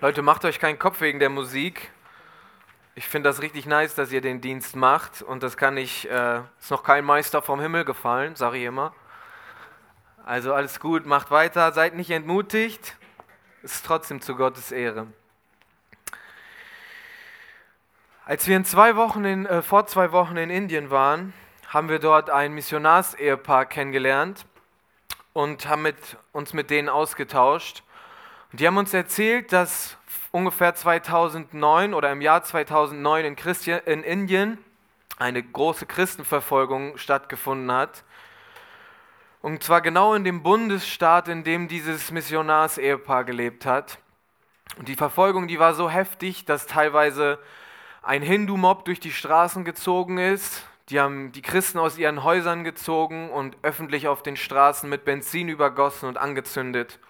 Leute, macht euch keinen Kopf wegen der Musik. Ich finde das richtig nice, dass ihr den Dienst macht und das kann ich, äh, ist noch kein Meister vom Himmel gefallen, sage ich immer. Also alles gut, macht weiter, seid nicht entmutigt, ist trotzdem zu Gottes Ehre. Als wir in zwei Wochen in, äh, vor zwei Wochen in Indien waren, haben wir dort ein Missionarsehepaar kennengelernt und haben mit, uns mit denen ausgetauscht. Die haben uns erzählt, dass ungefähr 2009 oder im Jahr 2009 in, Christi in Indien eine große Christenverfolgung stattgefunden hat. Und zwar genau in dem Bundesstaat, in dem dieses Missionarsehepaar gelebt hat. Und die Verfolgung, die war so heftig, dass teilweise ein Hindu-Mob durch die Straßen gezogen ist. Die haben die Christen aus ihren Häusern gezogen und öffentlich auf den Straßen mit Benzin übergossen und angezündet.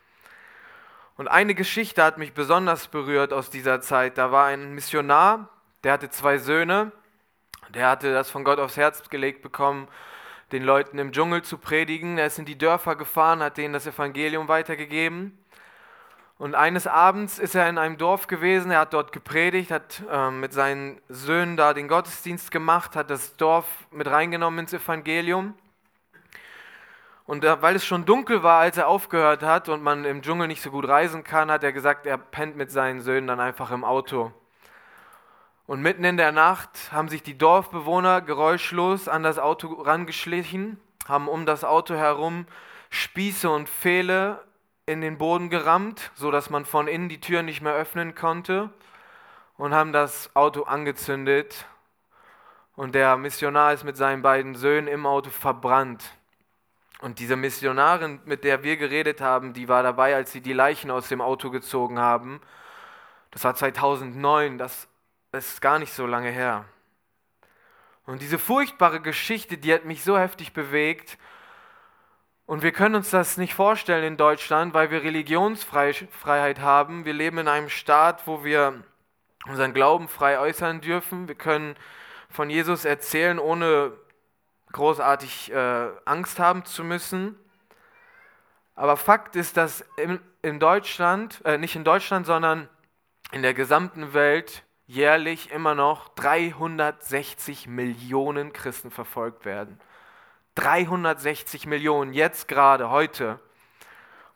Und eine Geschichte hat mich besonders berührt aus dieser Zeit. Da war ein Missionar, der hatte zwei Söhne. Der hatte das von Gott aufs Herz gelegt bekommen, den Leuten im Dschungel zu predigen. Er ist in die Dörfer gefahren, hat denen das Evangelium weitergegeben. Und eines Abends ist er in einem Dorf gewesen, er hat dort gepredigt, hat äh, mit seinen Söhnen da den Gottesdienst gemacht, hat das Dorf mit reingenommen ins Evangelium. Und weil es schon dunkel war, als er aufgehört hat und man im Dschungel nicht so gut reisen kann, hat er gesagt, er pennt mit seinen Söhnen dann einfach im Auto. Und mitten in der Nacht haben sich die Dorfbewohner geräuschlos an das Auto rangeschlichen, haben um das Auto herum Spieße und Pfähle in den Boden gerammt, sodass man von innen die Tür nicht mehr öffnen konnte und haben das Auto angezündet. Und der Missionar ist mit seinen beiden Söhnen im Auto verbrannt. Und diese Missionarin, mit der wir geredet haben, die war dabei, als sie die Leichen aus dem Auto gezogen haben. Das war 2009, das ist gar nicht so lange her. Und diese furchtbare Geschichte, die hat mich so heftig bewegt. Und wir können uns das nicht vorstellen in Deutschland, weil wir Religionsfreiheit haben. Wir leben in einem Staat, wo wir unseren Glauben frei äußern dürfen. Wir können von Jesus erzählen, ohne großartig äh, Angst haben zu müssen. Aber Fakt ist, dass in, in Deutschland, äh, nicht in Deutschland, sondern in der gesamten Welt jährlich immer noch 360 Millionen Christen verfolgt werden. 360 Millionen, jetzt gerade, heute.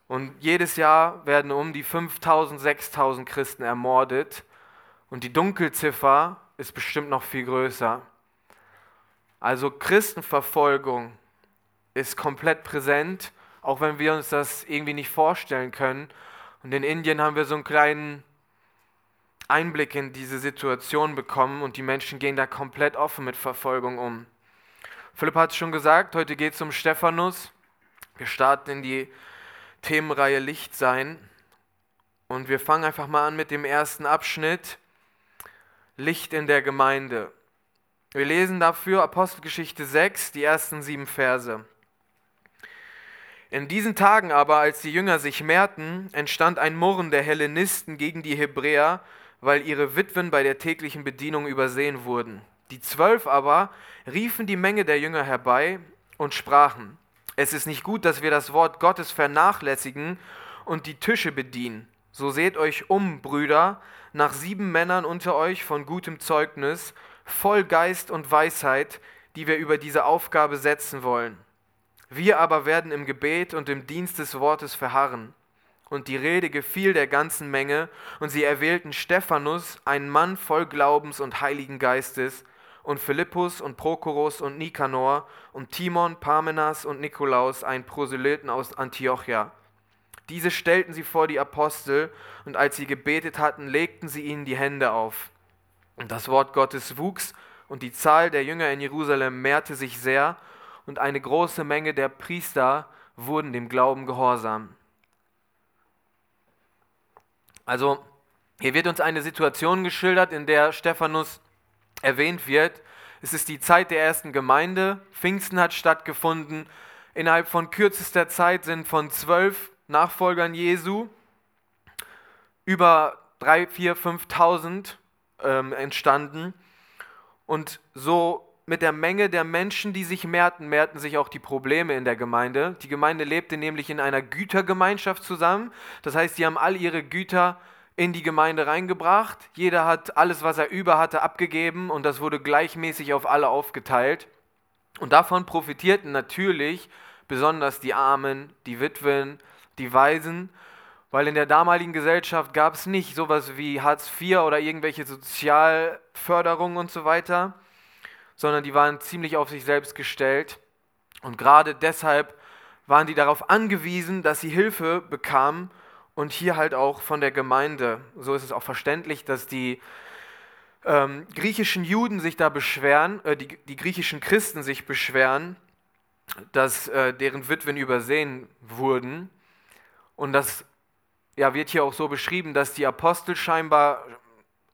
Und jedes Jahr werden um die 5000, 6000 Christen ermordet. Und die Dunkelziffer ist bestimmt noch viel größer. Also Christenverfolgung ist komplett präsent, auch wenn wir uns das irgendwie nicht vorstellen können. Und in Indien haben wir so einen kleinen Einblick in diese Situation bekommen und die Menschen gehen da komplett offen mit Verfolgung um. Philipp hat es schon gesagt, heute geht es um Stephanus. Wir starten in die Themenreihe Licht sein und wir fangen einfach mal an mit dem ersten Abschnitt, Licht in der Gemeinde. Wir lesen dafür Apostelgeschichte 6, die ersten sieben Verse. In diesen Tagen aber, als die Jünger sich mehrten, entstand ein Murren der Hellenisten gegen die Hebräer, weil ihre Witwen bei der täglichen Bedienung übersehen wurden. Die Zwölf aber riefen die Menge der Jünger herbei und sprachen, es ist nicht gut, dass wir das Wort Gottes vernachlässigen und die Tische bedienen. So seht euch um, Brüder, nach sieben Männern unter euch von gutem Zeugnis, voll Geist und Weisheit, die wir über diese Aufgabe setzen wollen. Wir aber werden im Gebet und im Dienst des Wortes verharren. Und die Rede gefiel der ganzen Menge, und sie erwählten Stephanus, einen Mann voll Glaubens und Heiligen Geistes, und Philippus und Prochorus und Nikanor und Timon, Parmenas und Nikolaus, einen Proselyten aus Antiochia. Diese stellten sie vor die Apostel, und als sie gebetet hatten, legten sie ihnen die Hände auf. Und das Wort Gottes wuchs und die Zahl der Jünger in Jerusalem mehrte sich sehr und eine große Menge der Priester wurden dem Glauben gehorsam. Also hier wird uns eine Situation geschildert, in der Stephanus erwähnt wird. Es ist die Zeit der ersten Gemeinde. Pfingsten hat stattgefunden. Innerhalb von kürzester Zeit sind von zwölf Nachfolgern Jesu über drei, vier, 5.000 ähm, entstanden. Und so mit der Menge der Menschen, die sich mehrten, mehrten sich auch die Probleme in der Gemeinde. Die Gemeinde lebte nämlich in einer Gütergemeinschaft zusammen. Das heißt, sie haben all ihre Güter in die Gemeinde reingebracht. Jeder hat alles, was er über hatte, abgegeben und das wurde gleichmäßig auf alle aufgeteilt. Und davon profitierten natürlich besonders die Armen, die Witwen, die Waisen, weil in der damaligen Gesellschaft gab es nicht sowas wie Hartz IV oder irgendwelche Sozialförderungen und so weiter, sondern die waren ziemlich auf sich selbst gestellt. Und gerade deshalb waren die darauf angewiesen, dass sie Hilfe bekamen und hier halt auch von der Gemeinde. So ist es auch verständlich, dass die ähm, griechischen Juden sich da beschweren, äh, die, die, griechischen Christen sich beschweren, dass äh, deren Witwen übersehen wurden. Und das ja, wird hier auch so beschrieben, dass die Apostel scheinbar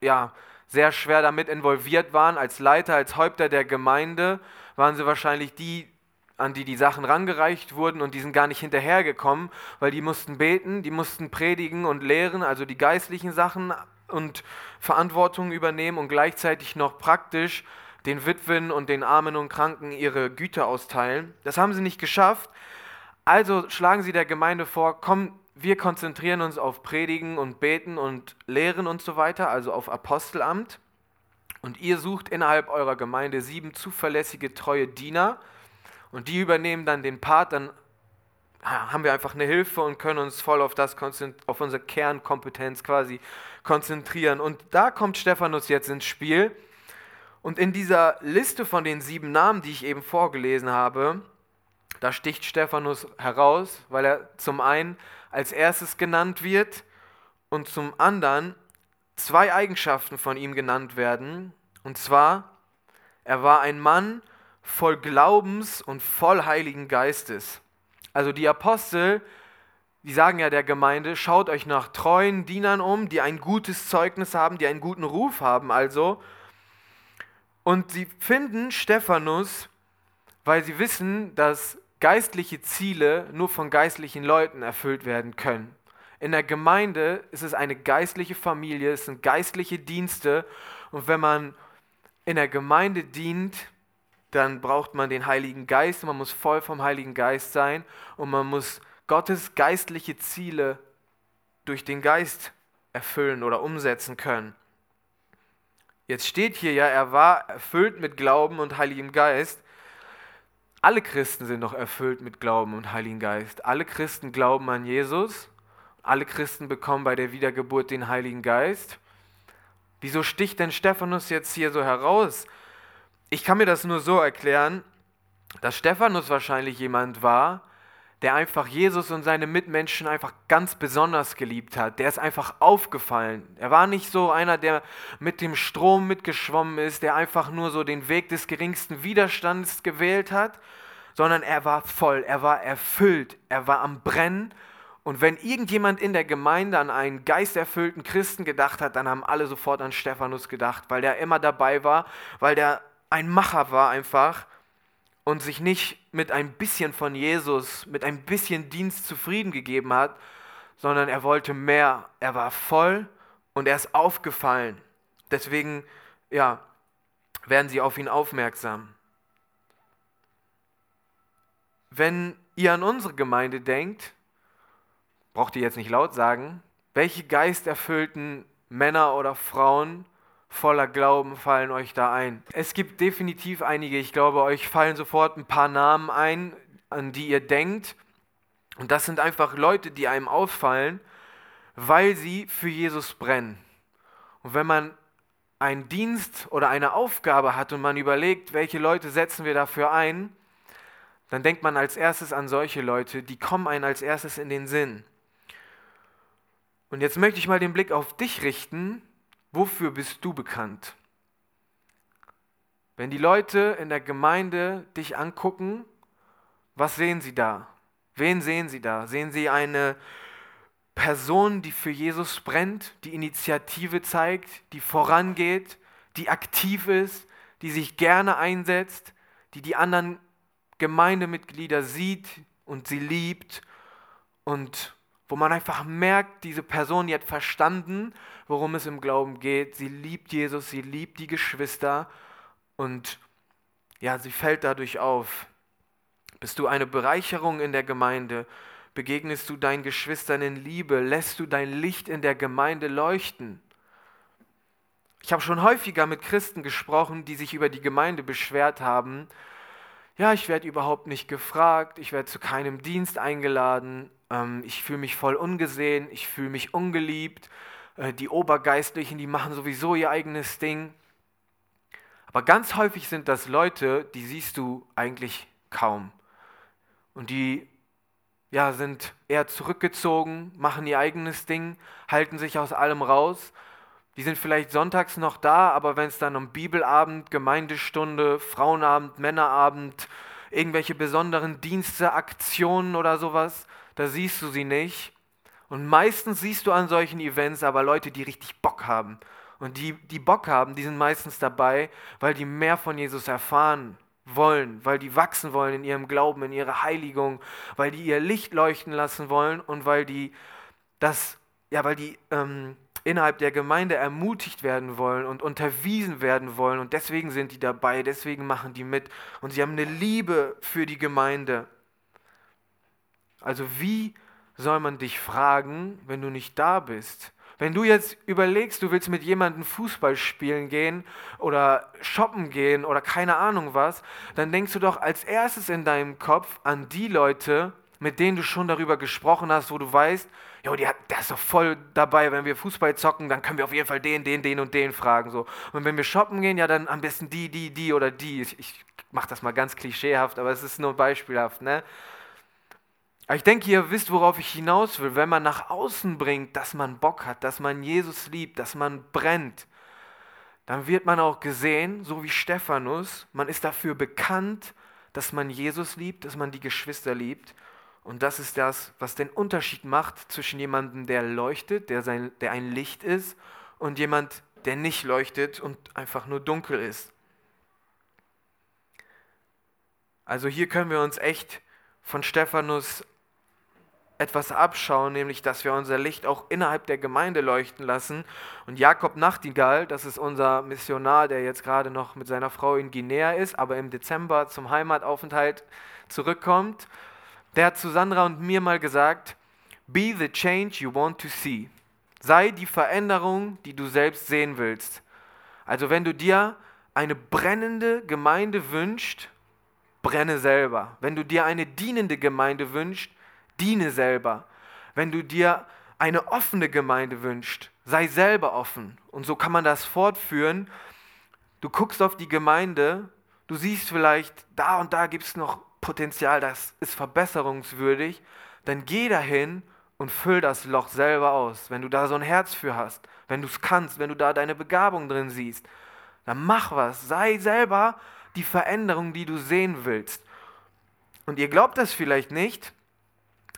ja, sehr schwer damit involviert waren. Als Leiter, als Häupter der Gemeinde waren sie wahrscheinlich die, an die die Sachen rangereicht wurden und die sind gar nicht hinterhergekommen, weil die mussten beten, die mussten predigen und lehren, also die geistlichen Sachen und Verantwortung übernehmen und gleichzeitig noch praktisch den Witwen und den Armen und Kranken ihre Güter austeilen. Das haben sie nicht geschafft. Also schlagen sie der Gemeinde vor, komm, wir konzentrieren uns auf Predigen und Beten und Lehren und so weiter, also auf Apostelamt. Und ihr sucht innerhalb eurer Gemeinde sieben zuverlässige, treue Diener, und die übernehmen dann den Part, dann haben wir einfach eine Hilfe und können uns voll auf, das, auf unsere Kernkompetenz quasi konzentrieren. Und da kommt Stephanus jetzt ins Spiel. Und in dieser Liste von den sieben Namen, die ich eben vorgelesen habe, da sticht Stephanus heraus, weil er zum einen als erstes genannt wird und zum anderen zwei Eigenschaften von ihm genannt werden. Und zwar, er war ein Mann, voll Glaubens und voll Heiligen Geistes. Also die Apostel, die sagen ja der Gemeinde, schaut euch nach treuen Dienern um, die ein gutes Zeugnis haben, die einen guten Ruf haben also. Und sie finden Stephanus, weil sie wissen, dass geistliche Ziele nur von geistlichen Leuten erfüllt werden können. In der Gemeinde ist es eine geistliche Familie, es sind geistliche Dienste und wenn man in der Gemeinde dient, dann braucht man den Heiligen Geist, man muss voll vom Heiligen Geist sein und man muss Gottes geistliche Ziele durch den Geist erfüllen oder umsetzen können. Jetzt steht hier ja, er war erfüllt mit Glauben und Heiligem Geist. Alle Christen sind noch erfüllt mit Glauben und Heiligen Geist. Alle Christen glauben an Jesus. Alle Christen bekommen bei der Wiedergeburt den Heiligen Geist. Wieso sticht denn Stephanus jetzt hier so heraus? Ich kann mir das nur so erklären, dass Stephanus wahrscheinlich jemand war, der einfach Jesus und seine Mitmenschen einfach ganz besonders geliebt hat. Der ist einfach aufgefallen. Er war nicht so einer, der mit dem Strom mitgeschwommen ist, der einfach nur so den Weg des geringsten Widerstands gewählt hat, sondern er war voll, er war erfüllt, er war am Brennen. Und wenn irgendjemand in der Gemeinde an einen geisterfüllten Christen gedacht hat, dann haben alle sofort an Stephanus gedacht, weil der immer dabei war, weil der ein Macher war einfach und sich nicht mit ein bisschen von Jesus, mit ein bisschen Dienst zufrieden gegeben hat, sondern er wollte mehr. Er war voll und er ist aufgefallen. Deswegen, ja, werden sie auf ihn aufmerksam. Wenn ihr an unsere Gemeinde denkt, braucht ihr jetzt nicht laut sagen, welche geisterfüllten Männer oder Frauen voller Glauben fallen euch da ein? Es gibt definitiv einige, ich glaube, euch fallen sofort ein paar Namen ein, an die ihr denkt. Und das sind einfach Leute, die einem auffallen, weil sie für Jesus brennen. Und wenn man einen Dienst oder eine Aufgabe hat und man überlegt, welche Leute setzen wir dafür ein, dann denkt man als erstes an solche Leute, die kommen einem als erstes in den Sinn. Und jetzt möchte ich mal den Blick auf dich richten Wofür bist du bekannt? Wenn die Leute in der Gemeinde dich angucken, was sehen sie da? Wen sehen sie da? Sehen sie eine Person, die für Jesus brennt, die Initiative zeigt, die vorangeht, die aktiv ist, die sich gerne einsetzt, die die anderen Gemeindemitglieder sieht und sie liebt und wo man einfach merkt, diese Person die hat verstanden, worum es im Glauben geht. Sie liebt Jesus, sie liebt die Geschwister und ja, sie fällt dadurch auf. Bist du eine Bereicherung in der Gemeinde? Begegnest du deinen Geschwistern in Liebe? Lässt du dein Licht in der Gemeinde leuchten? Ich habe schon häufiger mit Christen gesprochen, die sich über die Gemeinde beschwert haben. Ja, ich werde überhaupt nicht gefragt, ich werde zu keinem Dienst eingeladen, ähm, ich fühle mich voll ungesehen, ich fühle mich ungeliebt, die Obergeistlichen, die machen sowieso ihr eigenes Ding. Aber ganz häufig sind das Leute, die siehst du eigentlich kaum. Und die ja, sind eher zurückgezogen, machen ihr eigenes Ding, halten sich aus allem raus. Die sind vielleicht sonntags noch da, aber wenn es dann um Bibelabend, Gemeindestunde, Frauenabend, Männerabend, irgendwelche besonderen Dienste, Aktionen oder sowas, da siehst du sie nicht. Und meistens siehst du an solchen Events aber Leute, die richtig Bock haben. Und die, die Bock haben, die sind meistens dabei, weil die mehr von Jesus erfahren wollen, weil die wachsen wollen in ihrem Glauben, in ihrer Heiligung, weil die ihr Licht leuchten lassen wollen und weil die das, ja, weil die ähm, innerhalb der Gemeinde ermutigt werden wollen und unterwiesen werden wollen und deswegen sind die dabei, deswegen machen die mit und sie haben eine Liebe für die Gemeinde. Also wie soll man dich fragen, wenn du nicht da bist? Wenn du jetzt überlegst, du willst mit jemandem Fußball spielen gehen oder shoppen gehen oder keine Ahnung was, dann denkst du doch als erstes in deinem Kopf an die Leute, mit denen du schon darüber gesprochen hast, wo du weißt, jo, die der ist doch voll dabei, wenn wir Fußball zocken, dann können wir auf jeden Fall den, den, den und den fragen. So. Und wenn wir shoppen gehen, ja, dann am besten die, die, die oder die. Ich, ich mache das mal ganz klischeehaft, aber es ist nur beispielhaft. Ne? Ich denke, ihr wisst, worauf ich hinaus will. Wenn man nach außen bringt, dass man Bock hat, dass man Jesus liebt, dass man brennt, dann wird man auch gesehen, so wie Stephanus, man ist dafür bekannt, dass man Jesus liebt, dass man die Geschwister liebt. Und das ist das, was den Unterschied macht zwischen jemandem, der leuchtet, der, sein, der ein Licht ist, und jemand, der nicht leuchtet und einfach nur dunkel ist. Also hier können wir uns echt von Stephanus etwas abschauen, nämlich dass wir unser Licht auch innerhalb der Gemeinde leuchten lassen. Und Jakob Nachtigall, das ist unser Missionar, der jetzt gerade noch mit seiner Frau in Guinea ist, aber im Dezember zum Heimataufenthalt zurückkommt, der hat zu Sandra und mir mal gesagt, Be the change you want to see. Sei die Veränderung, die du selbst sehen willst. Also wenn du dir eine brennende Gemeinde wünschst, brenne selber. Wenn du dir eine dienende Gemeinde wünschst, diene selber. Wenn du dir eine offene Gemeinde wünschst, sei selber offen. Und so kann man das fortführen. Du guckst auf die Gemeinde, du siehst vielleicht, da und da gibt es noch Potenzial, das ist verbesserungswürdig. Dann geh dahin und füll das Loch selber aus. Wenn du da so ein Herz für hast, wenn du es kannst, wenn du da deine Begabung drin siehst, dann mach was. Sei selber die Veränderung, die du sehen willst. Und ihr glaubt das vielleicht nicht,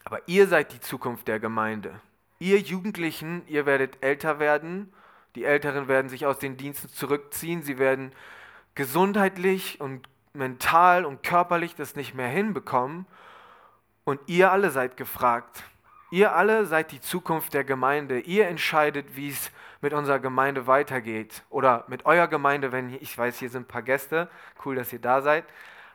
aber ihr seid die Zukunft der Gemeinde. Ihr Jugendlichen, ihr werdet älter werden. Die Älteren werden sich aus den Diensten zurückziehen. Sie werden gesundheitlich und mental und körperlich das nicht mehr hinbekommen. Und ihr alle seid gefragt. Ihr alle seid die Zukunft der Gemeinde. Ihr entscheidet, wie es mit unserer Gemeinde weitergeht. Oder mit eurer Gemeinde, wenn ich weiß, hier sind ein paar Gäste. Cool, dass ihr da seid.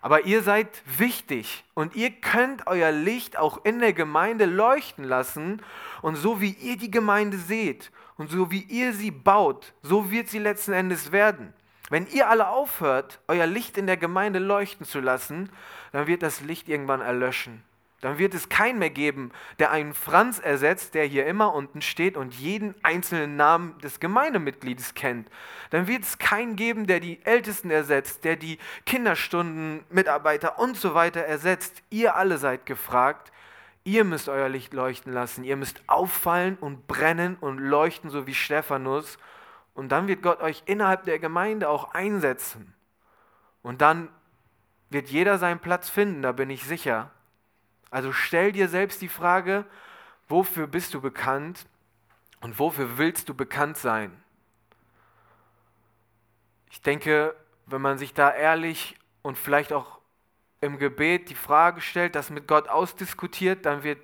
Aber ihr seid wichtig und ihr könnt euer Licht auch in der Gemeinde leuchten lassen. Und so wie ihr die Gemeinde seht und so wie ihr sie baut, so wird sie letzten Endes werden. Wenn ihr alle aufhört, euer Licht in der Gemeinde leuchten zu lassen, dann wird das Licht irgendwann erlöschen. Dann wird es keinen mehr geben, der einen Franz ersetzt, der hier immer unten steht und jeden einzelnen Namen des Gemeindemitgliedes kennt. Dann wird es keinen geben, der die Ältesten ersetzt, der die Kinderstunden, Mitarbeiter und so weiter ersetzt. Ihr alle seid gefragt. Ihr müsst euer Licht leuchten lassen. Ihr müsst auffallen und brennen und leuchten, so wie Stephanus. Und dann wird Gott euch innerhalb der Gemeinde auch einsetzen. Und dann wird jeder seinen Platz finden, da bin ich sicher. Also stell dir selbst die Frage, wofür bist du bekannt und wofür willst du bekannt sein? Ich denke, wenn man sich da ehrlich und vielleicht auch im Gebet die Frage stellt, das mit Gott ausdiskutiert, dann wird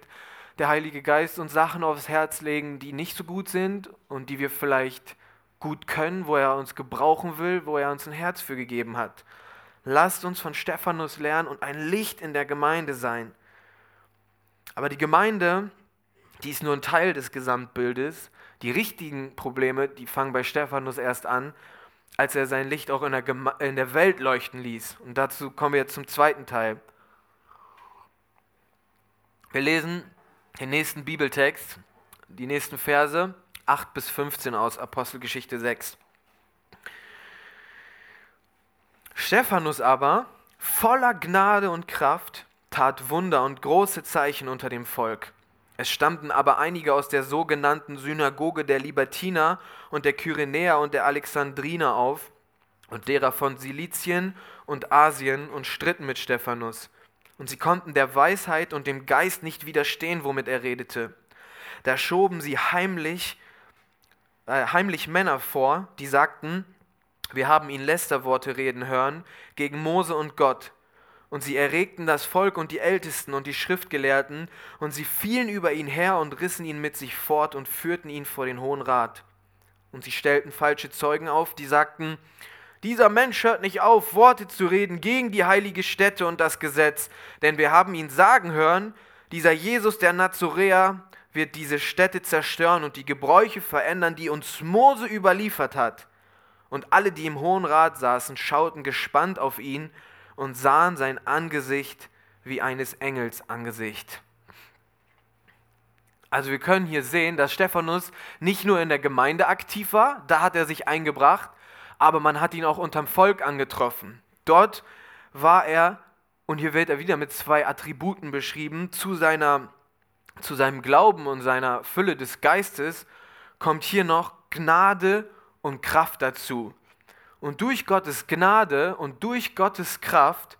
der Heilige Geist uns Sachen aufs Herz legen, die nicht so gut sind und die wir vielleicht gut können, wo er uns gebrauchen will, wo er uns ein Herz für gegeben hat. Lasst uns von Stephanus lernen und ein Licht in der Gemeinde sein. Aber die Gemeinde, die ist nur ein Teil des Gesamtbildes. Die richtigen Probleme, die fangen bei Stephanus erst an, als er sein Licht auch in der, in der Welt leuchten ließ. Und dazu kommen wir jetzt zum zweiten Teil. Wir lesen den nächsten Bibeltext, die nächsten Verse 8 bis 15 aus Apostelgeschichte 6. Stephanus aber, voller Gnade und Kraft, tat Wunder und große Zeichen unter dem Volk. Es stammten aber einige aus der sogenannten Synagoge der Libertiner und der Kyrenäer und der Alexandriner auf und derer von Silizien und Asien und stritten mit Stephanus. Und sie konnten der Weisheit und dem Geist nicht widerstehen, womit er redete. Da schoben sie heimlich, äh, heimlich Männer vor, die sagten, wir haben ihn Lästerworte reden hören gegen Mose und Gott. Und sie erregten das Volk und die Ältesten und die Schriftgelehrten, und sie fielen über ihn her und rissen ihn mit sich fort und führten ihn vor den Hohen Rat. Und sie stellten falsche Zeugen auf, die sagten, dieser Mensch hört nicht auf, Worte zu reden gegen die heilige Stätte und das Gesetz, denn wir haben ihn sagen hören, dieser Jesus der Nazoräer wird diese Stätte zerstören und die Gebräuche verändern, die uns Mose überliefert hat. Und alle, die im Hohen Rat saßen, schauten gespannt auf ihn und sahen sein Angesicht wie eines Engels Angesicht. Also wir können hier sehen, dass Stephanus nicht nur in der Gemeinde aktiv war, da hat er sich eingebracht, aber man hat ihn auch unterm Volk angetroffen. Dort war er, und hier wird er wieder mit zwei Attributen beschrieben, zu, seiner, zu seinem Glauben und seiner Fülle des Geistes kommt hier noch Gnade und Kraft dazu. Und durch Gottes Gnade und durch Gottes Kraft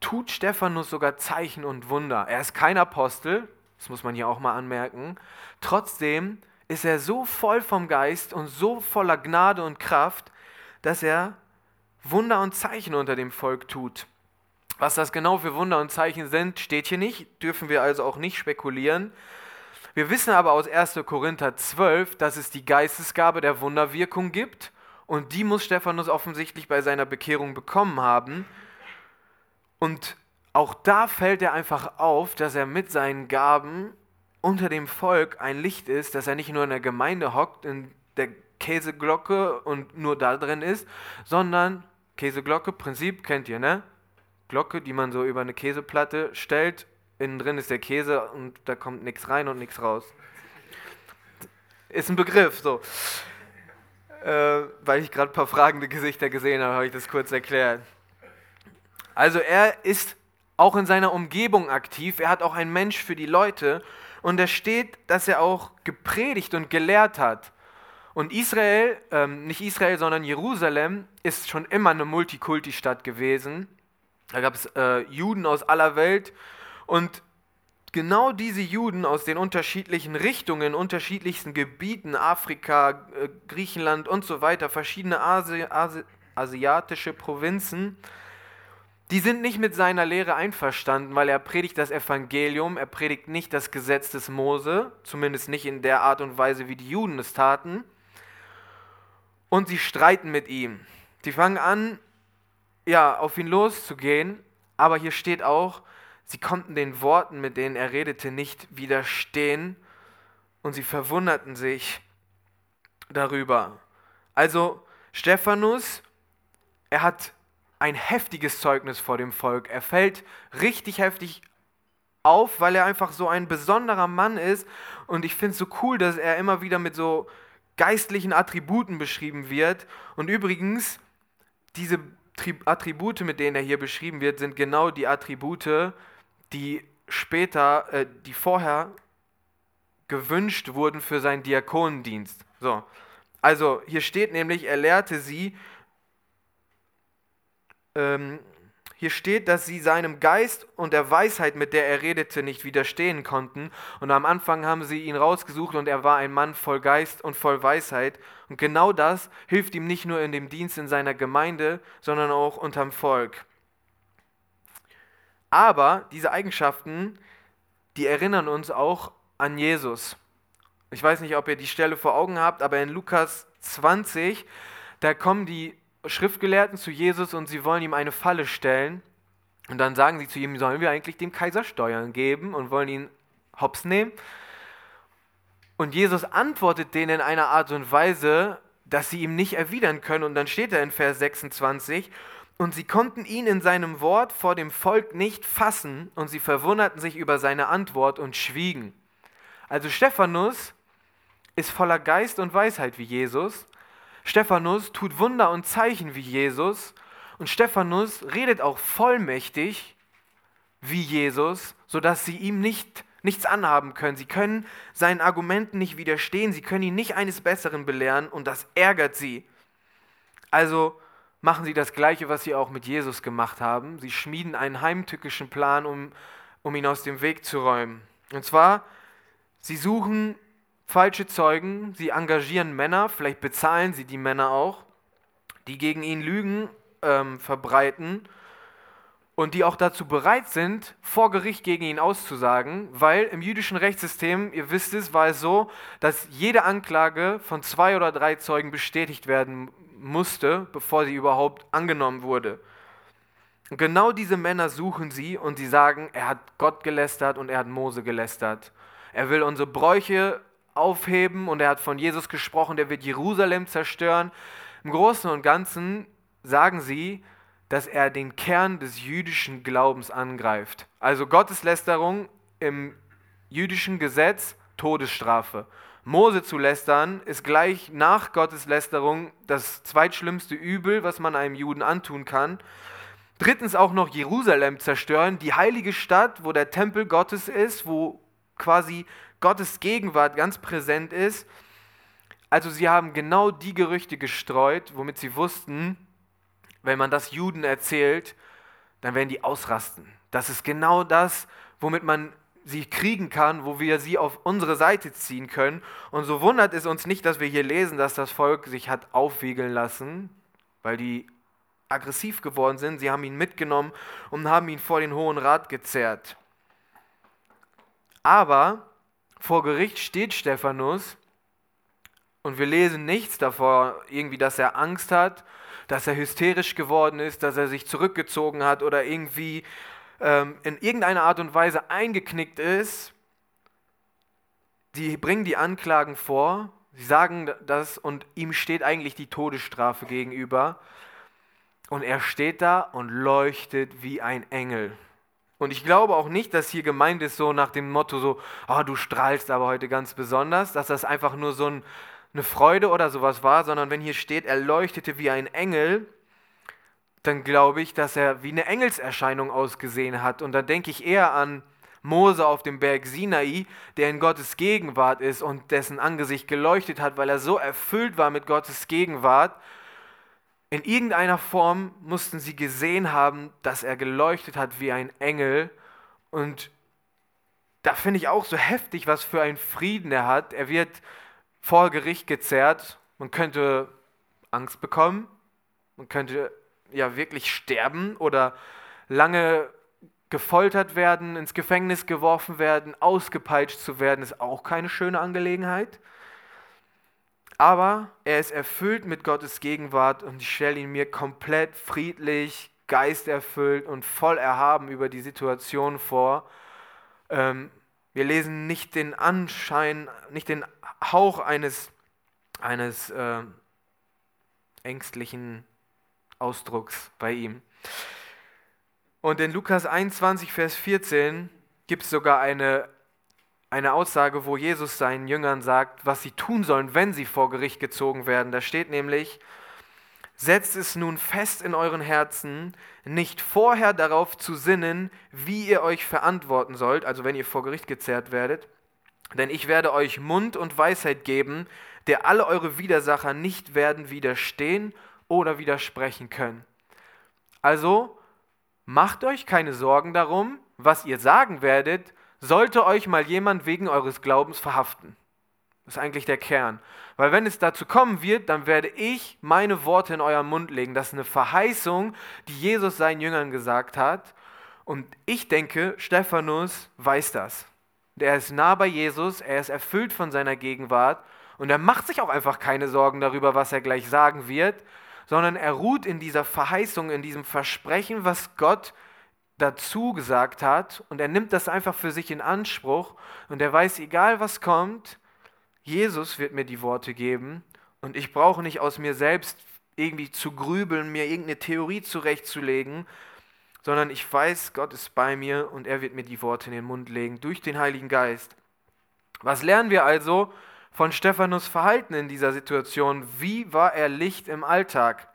tut Stephanus sogar Zeichen und Wunder. Er ist kein Apostel, das muss man hier auch mal anmerken. Trotzdem ist er so voll vom Geist und so voller Gnade und Kraft, dass er Wunder und Zeichen unter dem Volk tut. Was das genau für Wunder und Zeichen sind, steht hier nicht, dürfen wir also auch nicht spekulieren. Wir wissen aber aus 1. Korinther 12, dass es die Geistesgabe der Wunderwirkung gibt und die muss Stephanus offensichtlich bei seiner Bekehrung bekommen haben. Und auch da fällt er einfach auf, dass er mit seinen Gaben unter dem Volk ein Licht ist, dass er nicht nur in der Gemeinde hockt, in der Käseglocke und nur da drin ist, sondern Käseglocke, Prinzip kennt ihr, ne? Glocke, die man so über eine Käseplatte stellt, innen drin ist der Käse und da kommt nichts rein und nichts raus. Ist ein Begriff, so äh, weil ich gerade ein paar fragende Gesichter gesehen habe, habe ich das kurz erklärt. Also er ist auch in seiner Umgebung aktiv, er hat auch ein Mensch für die Leute und da steht, dass er auch gepredigt und gelehrt hat. Und Israel, ähm, nicht Israel, sondern Jerusalem ist schon immer eine Multikulti-Stadt gewesen. Da gab es äh, Juden aus aller Welt und genau diese Juden aus den unterschiedlichen Richtungen, unterschiedlichsten Gebieten, Afrika, äh, Griechenland und so weiter, verschiedene Asi Asi asiatische Provinzen, die sind nicht mit seiner Lehre einverstanden, weil er predigt das Evangelium, er predigt nicht das Gesetz des Mose, zumindest nicht in der Art und Weise, wie die Juden es taten. Und sie streiten mit ihm. Die fangen an, ja, auf ihn loszugehen, aber hier steht auch, Sie konnten den Worten, mit denen er redete, nicht widerstehen und sie verwunderten sich darüber. Also Stephanus, er hat ein heftiges Zeugnis vor dem Volk. Er fällt richtig heftig auf, weil er einfach so ein besonderer Mann ist. Und ich finde es so cool, dass er immer wieder mit so geistlichen Attributen beschrieben wird. Und übrigens, diese Attribute, mit denen er hier beschrieben wird, sind genau die Attribute, die später, äh, die vorher gewünscht wurden für seinen Diakonendienst. So. Also hier steht nämlich, er lehrte sie, ähm, hier steht, dass sie seinem Geist und der Weisheit, mit der er redete, nicht widerstehen konnten. Und am Anfang haben sie ihn rausgesucht und er war ein Mann voll Geist und voll Weisheit. Und genau das hilft ihm nicht nur in dem Dienst in seiner Gemeinde, sondern auch unterm Volk. Aber diese Eigenschaften, die erinnern uns auch an Jesus. Ich weiß nicht, ob ihr die Stelle vor Augen habt, aber in Lukas 20, da kommen die Schriftgelehrten zu Jesus und sie wollen ihm eine Falle stellen. Und dann sagen sie zu ihm, sollen wir eigentlich dem Kaiser Steuern geben und wollen ihn hops nehmen? Und Jesus antwortet denen in einer Art und Weise, dass sie ihm nicht erwidern können. Und dann steht er in Vers 26, und sie konnten ihn in seinem Wort vor dem Volk nicht fassen, und sie verwunderten sich über seine Antwort und schwiegen. Also Stephanus ist voller Geist und Weisheit wie Jesus. Stephanus tut Wunder und Zeichen wie Jesus. Und Stephanus redet auch vollmächtig wie Jesus, sodass sie ihm nicht nichts anhaben können. Sie können seinen Argumenten nicht widerstehen, sie können ihn nicht eines Besseren belehren und das ärgert sie. Also machen sie das Gleiche, was sie auch mit Jesus gemacht haben. Sie schmieden einen heimtückischen Plan, um, um ihn aus dem Weg zu räumen. Und zwar, sie suchen falsche Zeugen, sie engagieren Männer, vielleicht bezahlen sie die Männer auch, die gegen ihn Lügen ähm, verbreiten und die auch dazu bereit sind, vor Gericht gegen ihn auszusagen, weil im jüdischen Rechtssystem, ihr wisst es, war es so, dass jede Anklage von zwei oder drei Zeugen bestätigt werden musste, bevor sie überhaupt angenommen wurde. Und genau diese Männer suchen sie und sie sagen, er hat Gott gelästert und er hat Mose gelästert. Er will unsere Bräuche aufheben und er hat von Jesus gesprochen, der wird Jerusalem zerstören. Im Großen und Ganzen sagen sie, dass er den Kern des jüdischen Glaubens angreift. Also Gotteslästerung im jüdischen Gesetz, Todesstrafe. Mose zu lästern ist gleich nach Gotteslästerung das zweitschlimmste Übel, was man einem Juden antun kann. Drittens auch noch Jerusalem zerstören, die heilige Stadt, wo der Tempel Gottes ist, wo quasi Gottes Gegenwart ganz präsent ist. Also sie haben genau die Gerüchte gestreut, womit sie wussten, wenn man das Juden erzählt, dann werden die ausrasten. Das ist genau das, womit man sie kriegen kann, wo wir sie auf unsere Seite ziehen können. Und so wundert es uns nicht, dass wir hier lesen, dass das Volk sich hat aufwiegeln lassen, weil die aggressiv geworden sind. Sie haben ihn mitgenommen und haben ihn vor den Hohen Rat gezerrt. Aber vor Gericht steht Stephanus und wir lesen nichts davor, irgendwie, dass er Angst hat dass er hysterisch geworden ist, dass er sich zurückgezogen hat oder irgendwie ähm, in irgendeiner Art und Weise eingeknickt ist. Sie bringen die Anklagen vor, sie sagen das und ihm steht eigentlich die Todesstrafe gegenüber. Und er steht da und leuchtet wie ein Engel. Und ich glaube auch nicht, dass hier gemeint ist so nach dem Motto so, oh, du strahlst aber heute ganz besonders, dass das einfach nur so ein eine Freude oder sowas war, sondern wenn hier steht, er leuchtete wie ein Engel, dann glaube ich, dass er wie eine Engelserscheinung ausgesehen hat. Und dann denke ich eher an Mose auf dem Berg Sinai, der in Gottes Gegenwart ist und dessen Angesicht geleuchtet hat, weil er so erfüllt war mit Gottes Gegenwart. In irgendeiner Form mussten sie gesehen haben, dass er geleuchtet hat wie ein Engel. Und da finde ich auch so heftig, was für einen Frieden er hat. Er wird vor Gericht gezerrt. Man könnte Angst bekommen. Man könnte ja wirklich sterben oder lange gefoltert werden, ins Gefängnis geworfen werden, ausgepeitscht zu werden, ist auch keine schöne Angelegenheit. Aber er ist erfüllt mit Gottes Gegenwart und ich stelle ihn mir komplett friedlich, geisterfüllt und voll erhaben über die Situation vor. Ähm, wir lesen nicht den Anschein, nicht den Hauch eines, eines äh, ängstlichen Ausdrucks bei ihm. Und in Lukas 21, Vers 14 gibt es sogar eine, eine Aussage, wo Jesus seinen Jüngern sagt, was sie tun sollen, wenn sie vor Gericht gezogen werden. Da steht nämlich, Setzt es nun fest in euren Herzen, nicht vorher darauf zu sinnen, wie ihr euch verantworten sollt, also wenn ihr vor Gericht gezerrt werdet, denn ich werde euch Mund und Weisheit geben, der alle eure Widersacher nicht werden widerstehen oder widersprechen können. Also macht euch keine Sorgen darum, was ihr sagen werdet, sollte euch mal jemand wegen eures Glaubens verhaften. Das ist eigentlich der Kern. Weil wenn es dazu kommen wird, dann werde ich meine Worte in euren Mund legen. Das ist eine Verheißung, die Jesus seinen Jüngern gesagt hat. Und ich denke, Stephanus weiß das. Der ist nah bei Jesus, er ist erfüllt von seiner Gegenwart und er macht sich auch einfach keine Sorgen darüber, was er gleich sagen wird, sondern er ruht in dieser Verheißung, in diesem Versprechen, was Gott dazu gesagt hat. Und er nimmt das einfach für sich in Anspruch. Und er weiß, egal was kommt, Jesus wird mir die Worte geben. Und ich brauche nicht aus mir selbst irgendwie zu grübeln, mir irgendeine Theorie zurechtzulegen, sondern ich weiß, Gott ist bei mir und er wird mir die Worte in den Mund legen durch den Heiligen Geist. Was lernen wir also von Stephanus Verhalten in dieser Situation? Wie war er Licht im Alltag?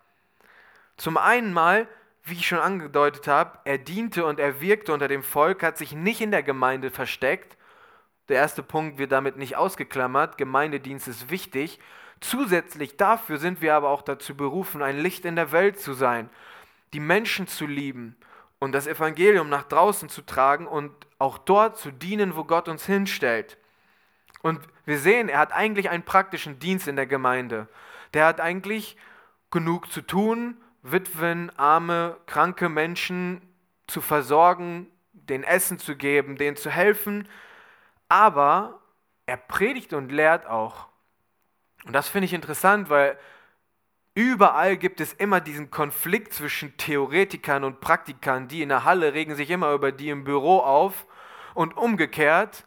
Zum einen mal, wie ich schon angedeutet habe, er diente und er wirkte unter dem Volk, hat sich nicht in der Gemeinde versteckt. Der erste Punkt wird damit nicht ausgeklammert. Gemeindedienst ist wichtig. Zusätzlich dafür sind wir aber auch dazu berufen, ein Licht in der Welt zu sein, die Menschen zu lieben und das Evangelium nach draußen zu tragen und auch dort zu dienen, wo Gott uns hinstellt. Und wir sehen, er hat eigentlich einen praktischen Dienst in der Gemeinde. Der hat eigentlich genug zu tun, Witwen, arme, kranke Menschen zu versorgen, denen Essen zu geben, denen zu helfen. Aber er predigt und lehrt auch. Und das finde ich interessant, weil überall gibt es immer diesen Konflikt zwischen Theoretikern und Praktikern. Die in der Halle regen sich immer über die im Büro auf und umgekehrt.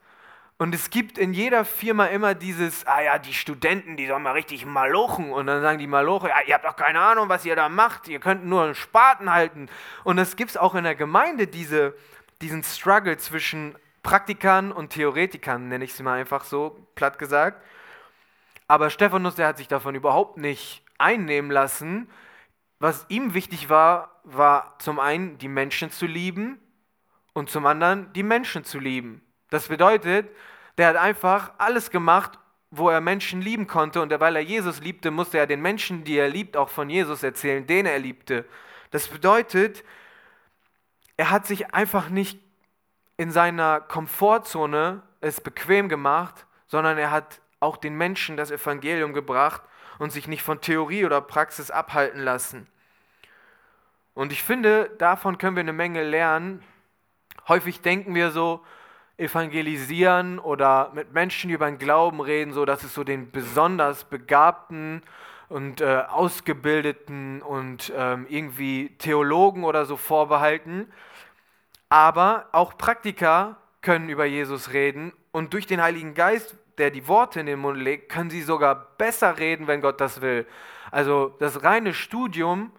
Und es gibt in jeder Firma immer dieses, ah ja, die Studenten, die sollen mal richtig malochen. Und dann sagen die Maloche, ja, ihr habt doch keine Ahnung, was ihr da macht. Ihr könnt nur einen Spaten halten. Und es gibt auch in der Gemeinde diese, diesen Struggle zwischen Praktikern und Theoretikern, nenne ich sie mal einfach so, platt gesagt. Aber Stephanus, der hat sich davon überhaupt nicht einnehmen lassen. Was ihm wichtig war, war zum einen die Menschen zu lieben und zum anderen die Menschen zu lieben. Das bedeutet, der hat einfach alles gemacht, wo er Menschen lieben konnte. Und weil er Jesus liebte, musste er den Menschen, die er liebt, auch von Jesus erzählen, den er liebte. Das bedeutet, er hat sich einfach nicht in seiner Komfortzone es bequem gemacht, sondern er hat auch den Menschen das Evangelium gebracht und sich nicht von Theorie oder Praxis abhalten lassen. Und ich finde, davon können wir eine Menge lernen. Häufig denken wir so, evangelisieren oder mit Menschen über den Glauben reden, so dass es so den besonders begabten und äh, ausgebildeten und ähm, irgendwie Theologen oder so vorbehalten. Aber auch Praktiker können über Jesus reden und durch den Heiligen Geist, der die Worte in den Mund legt, können sie sogar besser reden, wenn Gott das will. Also das reine Studium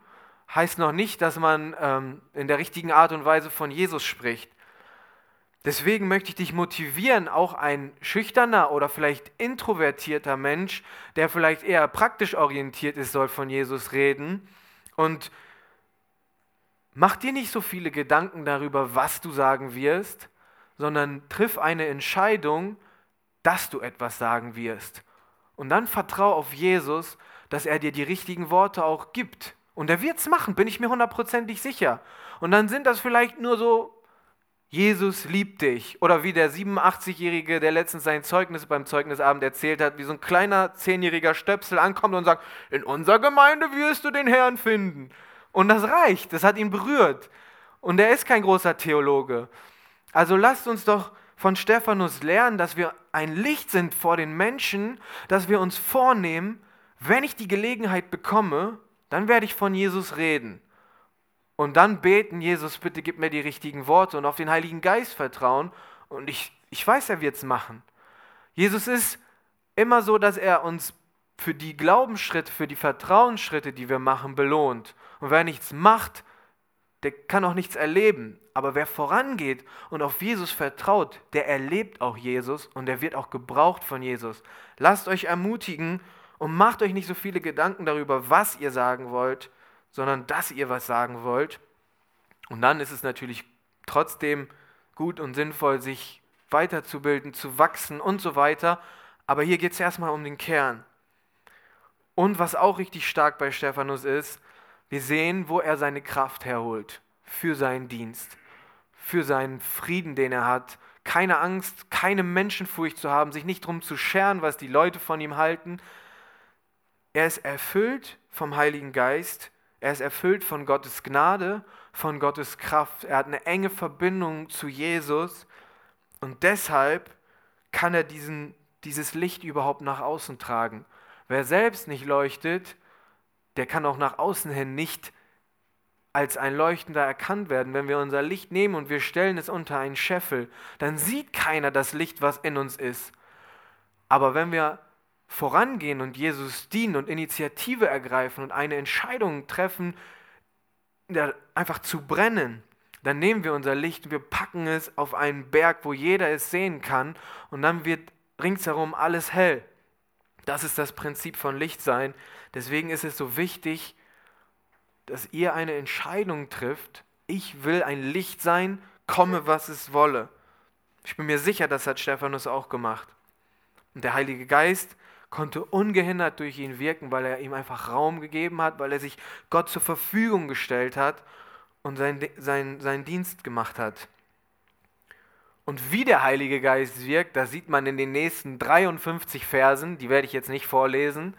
heißt noch nicht, dass man ähm, in der richtigen Art und Weise von Jesus spricht. Deswegen möchte ich dich motivieren, auch ein schüchterner oder vielleicht introvertierter Mensch, der vielleicht eher praktisch orientiert ist, soll von Jesus reden. Und mach dir nicht so viele Gedanken darüber, was du sagen wirst, sondern triff eine Entscheidung, dass du etwas sagen wirst. Und dann vertrau auf Jesus, dass er dir die richtigen Worte auch gibt. Und er wird es machen, bin ich mir hundertprozentig sicher. Und dann sind das vielleicht nur so Jesus liebt dich. Oder wie der 87-Jährige, der letztens sein Zeugnis beim Zeugnisabend erzählt hat, wie so ein kleiner zehnjähriger Stöpsel ankommt und sagt, in unserer Gemeinde wirst du den Herrn finden. Und das reicht, das hat ihn berührt. Und er ist kein großer Theologe. Also lasst uns doch von Stephanus lernen, dass wir ein Licht sind vor den Menschen, dass wir uns vornehmen, wenn ich die Gelegenheit bekomme, dann werde ich von Jesus reden. Und dann beten, Jesus, bitte gib mir die richtigen Worte und auf den Heiligen Geist vertrauen. Und ich, ich weiß, er wird es machen. Jesus ist immer so, dass er uns für die Glaubensschritte, für die Vertrauensschritte, die wir machen, belohnt. Und wer nichts macht, der kann auch nichts erleben. Aber wer vorangeht und auf Jesus vertraut, der erlebt auch Jesus und der wird auch gebraucht von Jesus. Lasst euch ermutigen und macht euch nicht so viele Gedanken darüber, was ihr sagen wollt, sondern dass ihr was sagen wollt. Und dann ist es natürlich trotzdem gut und sinnvoll, sich weiterzubilden, zu wachsen und so weiter. Aber hier geht es erstmal um den Kern. Und was auch richtig stark bei Stephanus ist, wir sehen, wo er seine Kraft herholt für seinen Dienst, für seinen Frieden, den er hat. Keine Angst, keine Menschenfurcht zu haben, sich nicht darum zu scheren, was die Leute von ihm halten. Er ist erfüllt vom Heiligen Geist er ist erfüllt von Gottes Gnade, von Gottes Kraft. Er hat eine enge Verbindung zu Jesus und deshalb kann er diesen, dieses Licht überhaupt nach außen tragen. Wer selbst nicht leuchtet, der kann auch nach außen hin nicht als ein Leuchtender erkannt werden. Wenn wir unser Licht nehmen und wir stellen es unter einen Scheffel, dann sieht keiner das Licht, was in uns ist. Aber wenn wir vorangehen und Jesus dienen und Initiative ergreifen und eine Entscheidung treffen, einfach zu brennen, dann nehmen wir unser Licht und wir packen es auf einen Berg, wo jeder es sehen kann und dann wird ringsherum alles hell. Das ist das Prinzip von Lichtsein. Deswegen ist es so wichtig, dass ihr eine Entscheidung trifft. Ich will ein Licht sein, komme was es wolle. Ich bin mir sicher, das hat Stephanus auch gemacht. Und der Heilige Geist konnte ungehindert durch ihn wirken, weil er ihm einfach Raum gegeben hat, weil er sich Gott zur Verfügung gestellt hat und seinen sein, sein Dienst gemacht hat. Und wie der Heilige Geist wirkt, das sieht man in den nächsten 53 Versen, die werde ich jetzt nicht vorlesen.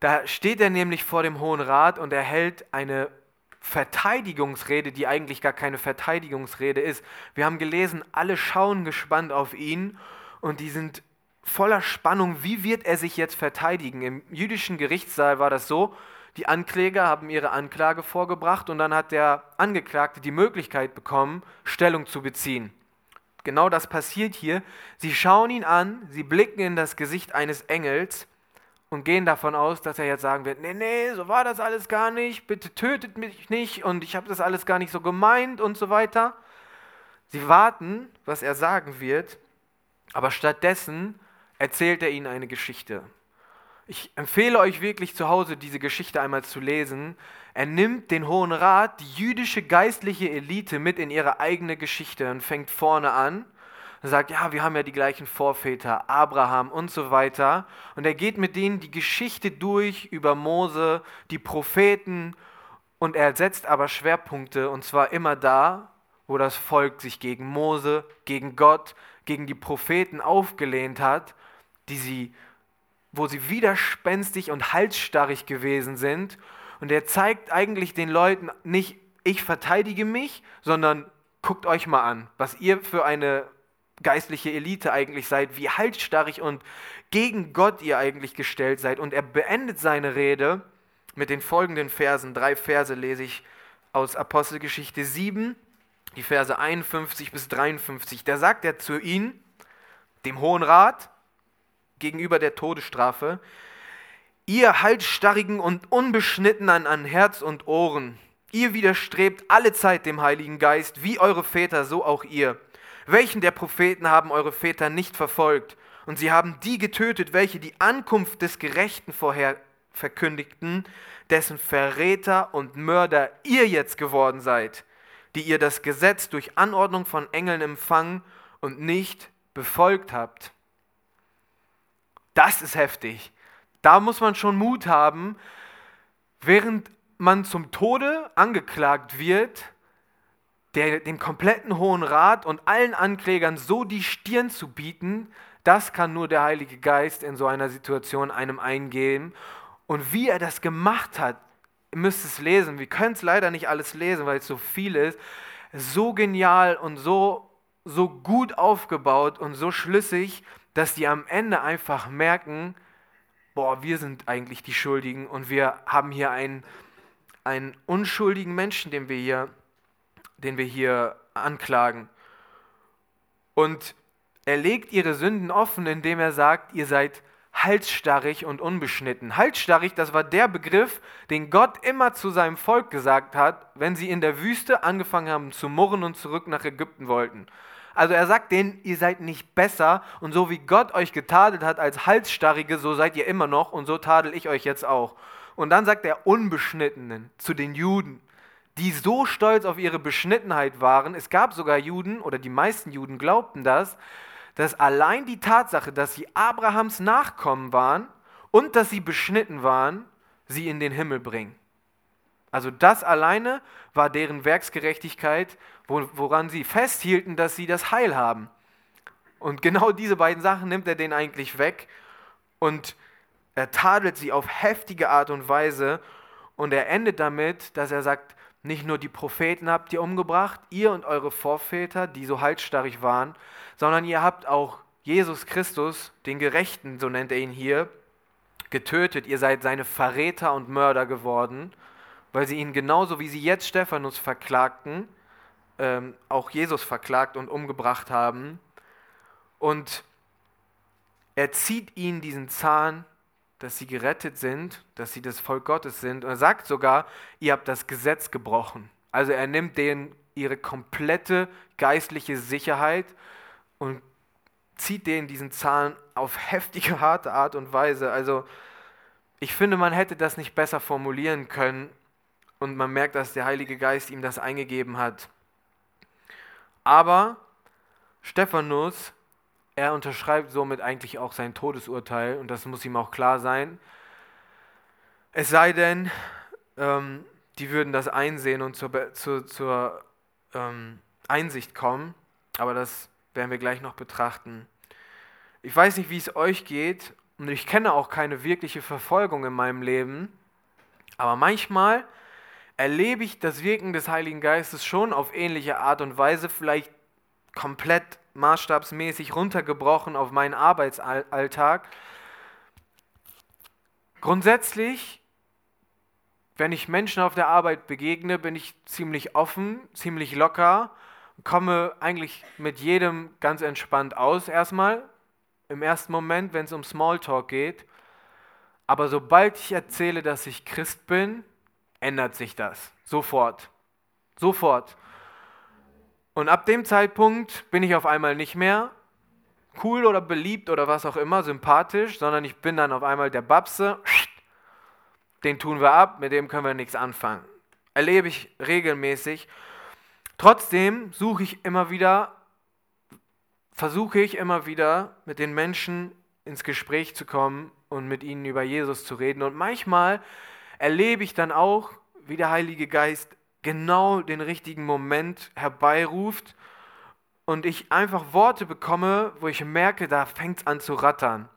Da steht er nämlich vor dem Hohen Rat und er hält eine Verteidigungsrede, die eigentlich gar keine Verteidigungsrede ist. Wir haben gelesen, alle schauen gespannt auf ihn und die sind voller Spannung, wie wird er sich jetzt verteidigen. Im jüdischen Gerichtssaal war das so, die Ankläger haben ihre Anklage vorgebracht und dann hat der Angeklagte die Möglichkeit bekommen, Stellung zu beziehen. Genau das passiert hier. Sie schauen ihn an, sie blicken in das Gesicht eines Engels und gehen davon aus, dass er jetzt sagen wird, nee, nee, so war das alles gar nicht, bitte tötet mich nicht und ich habe das alles gar nicht so gemeint und so weiter. Sie warten, was er sagen wird, aber stattdessen erzählt er ihnen eine Geschichte. Ich empfehle euch wirklich zu Hause diese Geschichte einmal zu lesen. Er nimmt den Hohen Rat, die jüdische geistliche Elite mit in ihre eigene Geschichte und fängt vorne an und sagt, ja, wir haben ja die gleichen Vorväter, Abraham und so weiter. Und er geht mit denen die Geschichte durch über Mose, die Propheten und er setzt aber Schwerpunkte und zwar immer da, wo das Volk sich gegen Mose, gegen Gott, gegen die Propheten aufgelehnt hat, die sie wo sie widerspenstig und halsstarrig gewesen sind. Und er zeigt eigentlich den Leuten nicht, ich verteidige mich, sondern guckt euch mal an, was ihr für eine geistliche Elite eigentlich seid, wie halsstarrig und gegen Gott ihr eigentlich gestellt seid. Und er beendet seine Rede mit den folgenden Versen. Drei Verse lese ich aus Apostelgeschichte 7, die Verse 51 bis 53. Da sagt er zu ihnen, dem Hohen Rat, gegenüber der Todesstrafe. Ihr halsstarrigen und unbeschnittenen an Herz und Ohren, ihr widerstrebt alle Zeit dem Heiligen Geist, wie eure Väter, so auch ihr. Welchen der Propheten haben eure Väter nicht verfolgt? Und sie haben die getötet, welche die Ankunft des Gerechten vorher verkündigten, dessen Verräter und Mörder ihr jetzt geworden seid, die ihr das Gesetz durch Anordnung von Engeln empfangen und nicht befolgt habt. Das ist heftig. Da muss man schon Mut haben, während man zum Tode angeklagt wird, der, dem kompletten Hohen Rat und allen Anklägern so die Stirn zu bieten, das kann nur der Heilige Geist in so einer Situation einem eingeben. Und wie er das gemacht hat, ihr müsst es lesen. Wir können es leider nicht alles lesen, weil es so viel ist. So genial und so, so gut aufgebaut und so schlüssig, dass die am Ende einfach merken, boah, wir sind eigentlich die Schuldigen und wir haben hier einen, einen unschuldigen Menschen, den wir hier, den wir hier anklagen. Und er legt ihre Sünden offen, indem er sagt, ihr seid halsstarrig und unbeschnitten. Halsstarrig, das war der Begriff, den Gott immer zu seinem Volk gesagt hat, wenn sie in der Wüste angefangen haben zu murren und zurück nach Ägypten wollten. Also er sagt denen, ihr seid nicht besser und so wie Gott euch getadelt hat als Halsstarrige, so seid ihr immer noch und so tadel ich euch jetzt auch. Und dann sagt er Unbeschnittenen zu den Juden, die so stolz auf ihre Beschnittenheit waren. Es gab sogar Juden, oder die meisten Juden glaubten das, dass allein die Tatsache, dass sie Abrahams Nachkommen waren und dass sie beschnitten waren, sie in den Himmel bringen. Also das alleine war deren Werksgerechtigkeit woran sie festhielten, dass sie das Heil haben. Und genau diese beiden Sachen nimmt er denen eigentlich weg und er tadelt sie auf heftige Art und Weise und er endet damit, dass er sagt, nicht nur die Propheten habt ihr umgebracht, ihr und eure Vorväter, die so halsstarrig waren, sondern ihr habt auch Jesus Christus, den Gerechten, so nennt er ihn hier, getötet. Ihr seid seine Verräter und Mörder geworden weil sie ihn genauso wie sie jetzt Stephanus verklagten, ähm, auch Jesus verklagt und umgebracht haben. Und er zieht ihnen diesen Zahn, dass sie gerettet sind, dass sie das Volk Gottes sind. Und er sagt sogar, ihr habt das Gesetz gebrochen. Also er nimmt denen ihre komplette geistliche Sicherheit und zieht denen diesen Zahn auf heftige, harte Art und Weise. Also ich finde, man hätte das nicht besser formulieren können und man merkt, dass der Heilige Geist ihm das eingegeben hat. Aber Stephanus, er unterschreibt somit eigentlich auch sein Todesurteil und das muss ihm auch klar sein. Es sei denn, ähm, die würden das einsehen und zur, zu, zur ähm, Einsicht kommen, aber das werden wir gleich noch betrachten. Ich weiß nicht, wie es euch geht und ich kenne auch keine wirkliche Verfolgung in meinem Leben, aber manchmal erlebe ich das Wirken des Heiligen Geistes schon auf ähnliche Art und Weise, vielleicht komplett maßstabsmäßig runtergebrochen auf meinen Arbeitsalltag. Grundsätzlich, wenn ich Menschen auf der Arbeit begegne, bin ich ziemlich offen, ziemlich locker, komme eigentlich mit jedem ganz entspannt aus erstmal, im ersten Moment, wenn es um Smalltalk geht. Aber sobald ich erzähle, dass ich Christ bin, ändert sich das. Sofort. Sofort. Und ab dem Zeitpunkt bin ich auf einmal nicht mehr cool oder beliebt oder was auch immer, sympathisch, sondern ich bin dann auf einmal der Babse. Den tun wir ab, mit dem können wir nichts anfangen. Erlebe ich regelmäßig. Trotzdem suche ich immer wieder, versuche ich immer wieder mit den Menschen ins Gespräch zu kommen und mit ihnen über Jesus zu reden. Und manchmal erlebe ich dann auch, wie der Heilige Geist genau den richtigen Moment herbeiruft und ich einfach Worte bekomme, wo ich merke, da fängt es an zu rattern.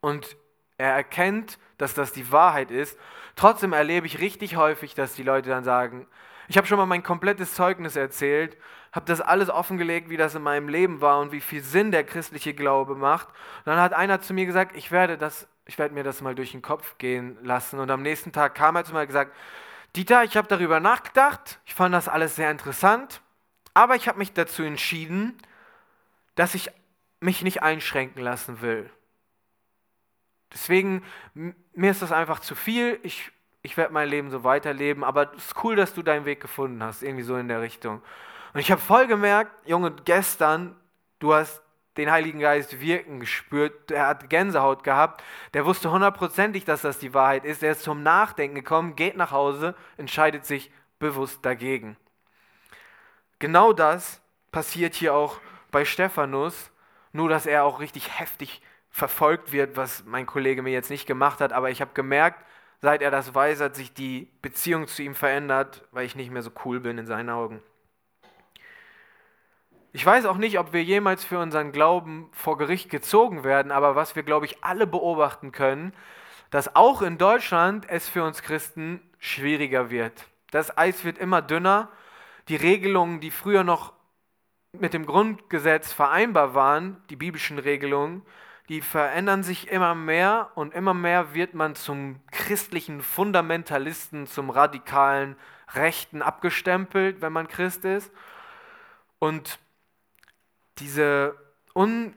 Und er erkennt, dass das die Wahrheit ist. Trotzdem erlebe ich richtig häufig, dass die Leute dann sagen, ich habe schon mal mein komplettes Zeugnis erzählt, habe das alles offengelegt, wie das in meinem Leben war und wie viel Sinn der christliche Glaube macht. Und dann hat einer zu mir gesagt, ich werde das ich werde mir das mal durch den Kopf gehen lassen. Und am nächsten Tag kam er zu mir und gesagt, Dieter, ich habe darüber nachgedacht, ich fand das alles sehr interessant, aber ich habe mich dazu entschieden, dass ich mich nicht einschränken lassen will. Deswegen, mir ist das einfach zu viel, ich, ich werde mein Leben so weiterleben, aber es ist cool, dass du deinen Weg gefunden hast, irgendwie so in der Richtung. Und ich habe voll gemerkt, Junge, gestern, du hast den Heiligen Geist wirken gespürt. Er hat Gänsehaut gehabt. Der wusste hundertprozentig, dass das die Wahrheit ist. Er ist zum Nachdenken gekommen, geht nach Hause, entscheidet sich bewusst dagegen. Genau das passiert hier auch bei Stephanus, nur dass er auch richtig heftig verfolgt wird, was mein Kollege mir jetzt nicht gemacht hat. Aber ich habe gemerkt, seit er das weiß, hat sich die Beziehung zu ihm verändert, weil ich nicht mehr so cool bin in seinen Augen. Ich weiß auch nicht, ob wir jemals für unseren Glauben vor Gericht gezogen werden, aber was wir, glaube ich, alle beobachten können, dass auch in Deutschland es für uns Christen schwieriger wird. Das Eis wird immer dünner. Die Regelungen, die früher noch mit dem Grundgesetz vereinbar waren, die biblischen Regelungen, die verändern sich immer mehr und immer mehr wird man zum christlichen Fundamentalisten, zum radikalen Rechten abgestempelt, wenn man Christ ist. Und diese Un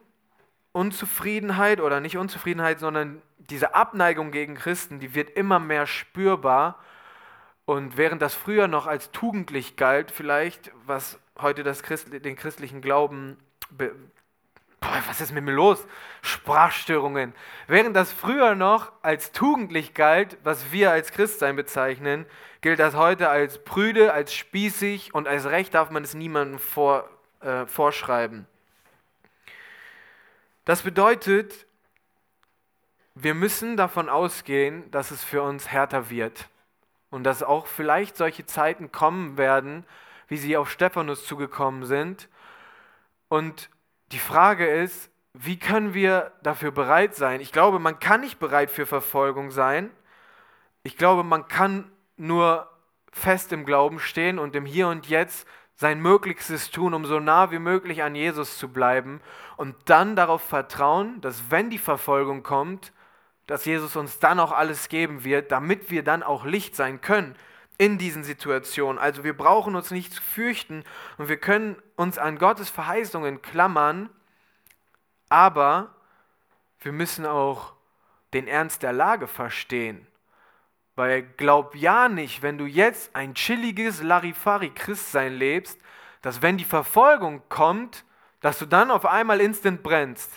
Unzufriedenheit oder nicht Unzufriedenheit, sondern diese Abneigung gegen Christen, die wird immer mehr spürbar. Und während das früher noch als tugendlich galt, vielleicht, was heute das Christ, den christlichen Glauben Boah, was ist mit mir los? Sprachstörungen. Während das früher noch als tugendlich galt, was wir als Christsein bezeichnen, gilt das heute als prüde, als spießig und als Recht darf man es niemandem vor, äh, vorschreiben. Das bedeutet, wir müssen davon ausgehen, dass es für uns härter wird und dass auch vielleicht solche Zeiten kommen werden, wie sie auf Stephanus zugekommen sind. Und die Frage ist, wie können wir dafür bereit sein? Ich glaube, man kann nicht bereit für Verfolgung sein. Ich glaube, man kann nur fest im Glauben stehen und im Hier und Jetzt sein Möglichstes tun, um so nah wie möglich an Jesus zu bleiben und dann darauf vertrauen, dass wenn die Verfolgung kommt, dass Jesus uns dann auch alles geben wird, damit wir dann auch Licht sein können. in diesen Situationen. Also wir brauchen uns nicht zu fürchten und wir können uns an Gottes Verheißungen klammern, aber wir müssen auch den Ernst der Lage verstehen. Weil glaub ja nicht, wenn du jetzt ein chilliges Larifari-Christsein lebst, dass wenn die Verfolgung kommt, dass du dann auf einmal instant brennst.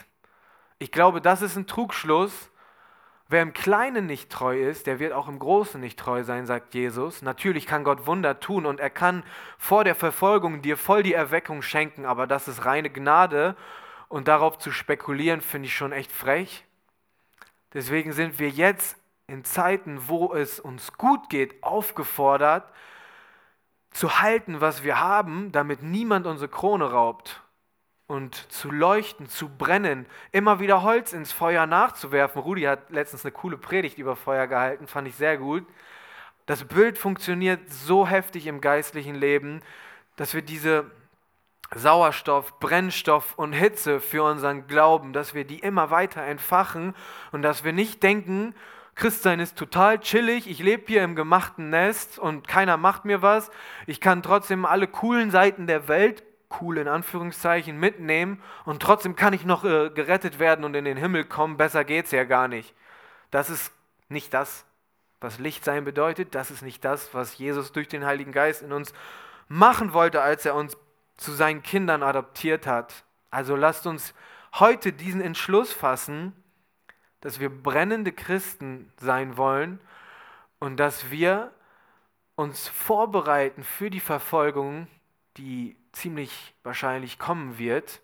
Ich glaube, das ist ein Trugschluss. Wer im Kleinen nicht treu ist, der wird auch im Großen nicht treu sein, sagt Jesus. Natürlich kann Gott Wunder tun und er kann vor der Verfolgung dir voll die Erweckung schenken, aber das ist reine Gnade und darauf zu spekulieren, finde ich schon echt frech. Deswegen sind wir jetzt in Zeiten, wo es uns gut geht, aufgefordert, zu halten, was wir haben, damit niemand unsere Krone raubt. Und zu leuchten, zu brennen, immer wieder Holz ins Feuer nachzuwerfen. Rudi hat letztens eine coole Predigt über Feuer gehalten, fand ich sehr gut. Das Bild funktioniert so heftig im geistlichen Leben, dass wir diese Sauerstoff, Brennstoff und Hitze für unseren Glauben, dass wir die immer weiter entfachen und dass wir nicht denken, Christsein ist total chillig, ich lebe hier im gemachten Nest und keiner macht mir was. Ich kann trotzdem alle coolen Seiten der Welt, cool in Anführungszeichen, mitnehmen und trotzdem kann ich noch äh, gerettet werden und in den Himmel kommen. Besser geht's ja gar nicht. Das ist nicht das, was Licht sein bedeutet. Das ist nicht das, was Jesus durch den Heiligen Geist in uns machen wollte, als er uns zu seinen Kindern adoptiert hat. Also lasst uns heute diesen Entschluss fassen, dass wir brennende Christen sein wollen und dass wir uns vorbereiten für die Verfolgung, die ziemlich wahrscheinlich kommen wird.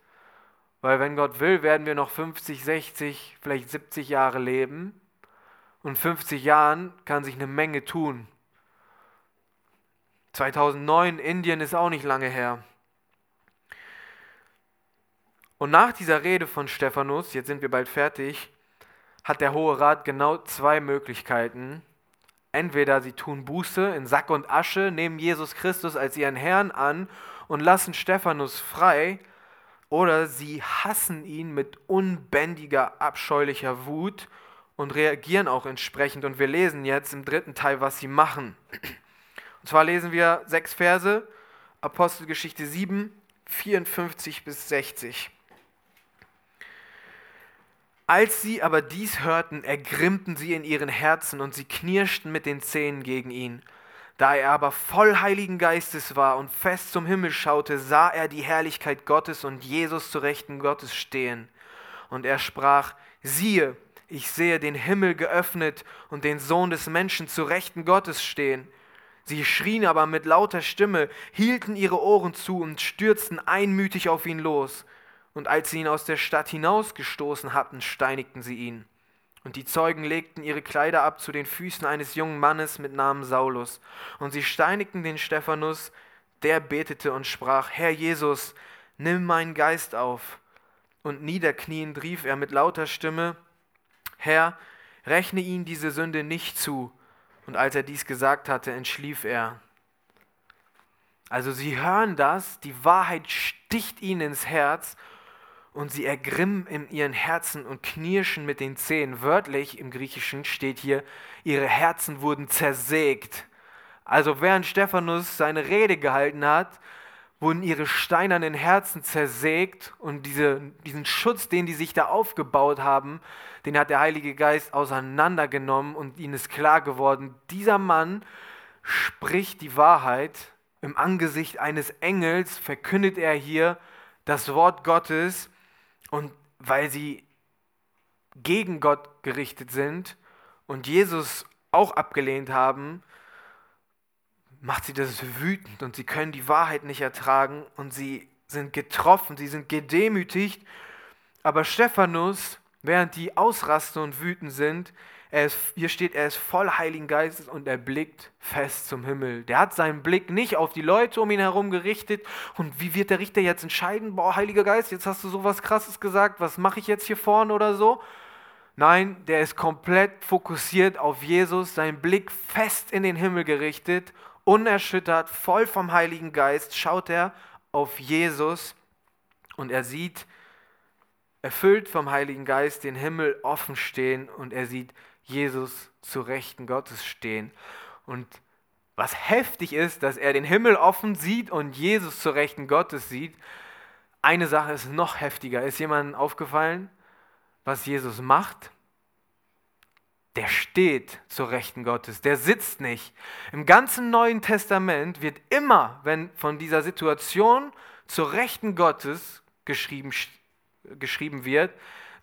Weil wenn Gott will, werden wir noch 50, 60, vielleicht 70 Jahre leben. Und 50 Jahren kann sich eine Menge tun. 2009, Indien ist auch nicht lange her. Und nach dieser Rede von Stephanus, jetzt sind wir bald fertig, hat der Hohe Rat genau zwei Möglichkeiten. Entweder sie tun Buße in Sack und Asche, nehmen Jesus Christus als ihren Herrn an und lassen Stephanus frei, oder sie hassen ihn mit unbändiger, abscheulicher Wut und reagieren auch entsprechend. Und wir lesen jetzt im dritten Teil, was sie machen. Und zwar lesen wir sechs Verse, Apostelgeschichte 7, 54 bis 60. Als sie aber dies hörten, ergrimmten sie in ihren Herzen und sie knirschten mit den Zähnen gegen ihn. Da er aber voll Heiligen Geistes war und fest zum Himmel schaute, sah er die Herrlichkeit Gottes und Jesus zu Rechten Gottes stehen. Und er sprach, siehe, ich sehe den Himmel geöffnet und den Sohn des Menschen zu Rechten Gottes stehen. Sie schrien aber mit lauter Stimme, hielten ihre Ohren zu und stürzten einmütig auf ihn los. Und als sie ihn aus der Stadt hinausgestoßen hatten, steinigten sie ihn. Und die Zeugen legten ihre Kleider ab zu den Füßen eines jungen Mannes mit Namen Saulus. Und sie steinigten den Stephanus, der betete und sprach, Herr Jesus, nimm meinen Geist auf. Und niederkniend rief er mit lauter Stimme, Herr, rechne ihm diese Sünde nicht zu. Und als er dies gesagt hatte, entschlief er. Also sie hören das, die Wahrheit sticht ihnen ins Herz und sie ergrimmen in ihren Herzen und knirschen mit den Zähnen. Wörtlich im Griechischen steht hier, ihre Herzen wurden zersägt. Also während Stephanus seine Rede gehalten hat, wurden ihre steinernen Herzen zersägt und diese, diesen Schutz, den die sich da aufgebaut haben, den hat der Heilige Geist auseinandergenommen und ihnen ist klar geworden, dieser Mann spricht die Wahrheit. Im Angesicht eines Engels verkündet er hier das Wort Gottes und weil sie gegen Gott gerichtet sind und Jesus auch abgelehnt haben, macht sie das wütend und sie können die Wahrheit nicht ertragen und sie sind getroffen, sie sind gedemütigt. Aber Stephanus, während die ausrasten und wütend sind, ist, hier steht, er ist voll Heiligen Geistes und er blickt fest zum Himmel. Der hat seinen Blick nicht auf die Leute um ihn herum gerichtet. Und wie wird der Richter jetzt entscheiden? Boah, Heiliger Geist, jetzt hast du so was Krasses gesagt, was mache ich jetzt hier vorne oder so? Nein, der ist komplett fokussiert auf Jesus, sein Blick fest in den Himmel gerichtet, unerschüttert, voll vom Heiligen Geist, schaut er auf Jesus und er sieht, erfüllt vom Heiligen Geist, den Himmel offen stehen und er sieht Jesus zu Rechten Gottes stehen. Und was heftig ist, dass er den Himmel offen sieht und Jesus zur Rechten Gottes sieht. Eine Sache ist noch heftiger. Ist jemandem aufgefallen, was Jesus macht? Der steht zur Rechten Gottes, der sitzt nicht. Im ganzen Neuen Testament wird immer, wenn von dieser Situation zur Rechten Gottes geschrieben, geschrieben wird,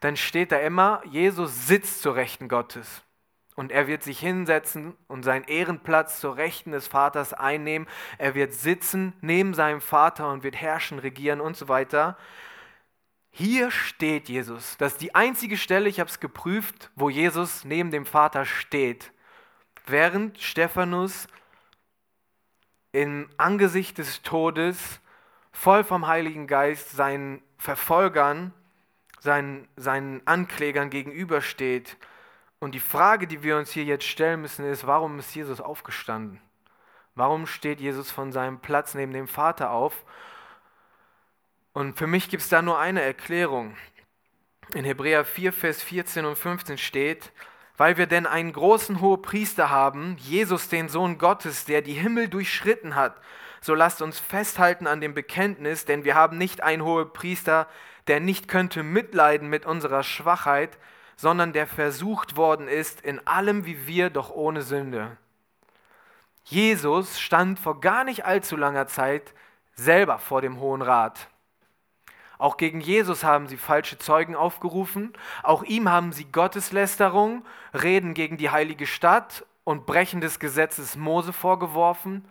dann steht da immer, Jesus sitzt zur Rechten Gottes. Und er wird sich hinsetzen und seinen Ehrenplatz zur Rechten des Vaters einnehmen. Er wird sitzen neben seinem Vater und wird herrschen, regieren und so weiter. Hier steht Jesus. Das ist die einzige Stelle, ich habe es geprüft, wo Jesus neben dem Vater steht. Während Stephanus im Angesicht des Todes voll vom Heiligen Geist seinen Verfolgern, seinen, seinen Anklägern gegenübersteht und die Frage, die wir uns hier jetzt stellen müssen, ist, warum ist Jesus aufgestanden? Warum steht Jesus von seinem Platz neben dem Vater auf? Und für mich gibt es da nur eine Erklärung. In Hebräer 4, Vers 14 und 15 steht, weil wir denn einen großen hohen Priester haben, Jesus, den Sohn Gottes, der die Himmel durchschritten hat, so lasst uns festhalten an dem Bekenntnis, denn wir haben nicht einen hohen Priester, der nicht könnte mitleiden mit unserer Schwachheit, sondern der versucht worden ist in allem wie wir, doch ohne Sünde. Jesus stand vor gar nicht allzu langer Zeit selber vor dem Hohen Rat. Auch gegen Jesus haben sie falsche Zeugen aufgerufen, auch ihm haben sie Gotteslästerung, Reden gegen die heilige Stadt und Brechen des Gesetzes Mose vorgeworfen.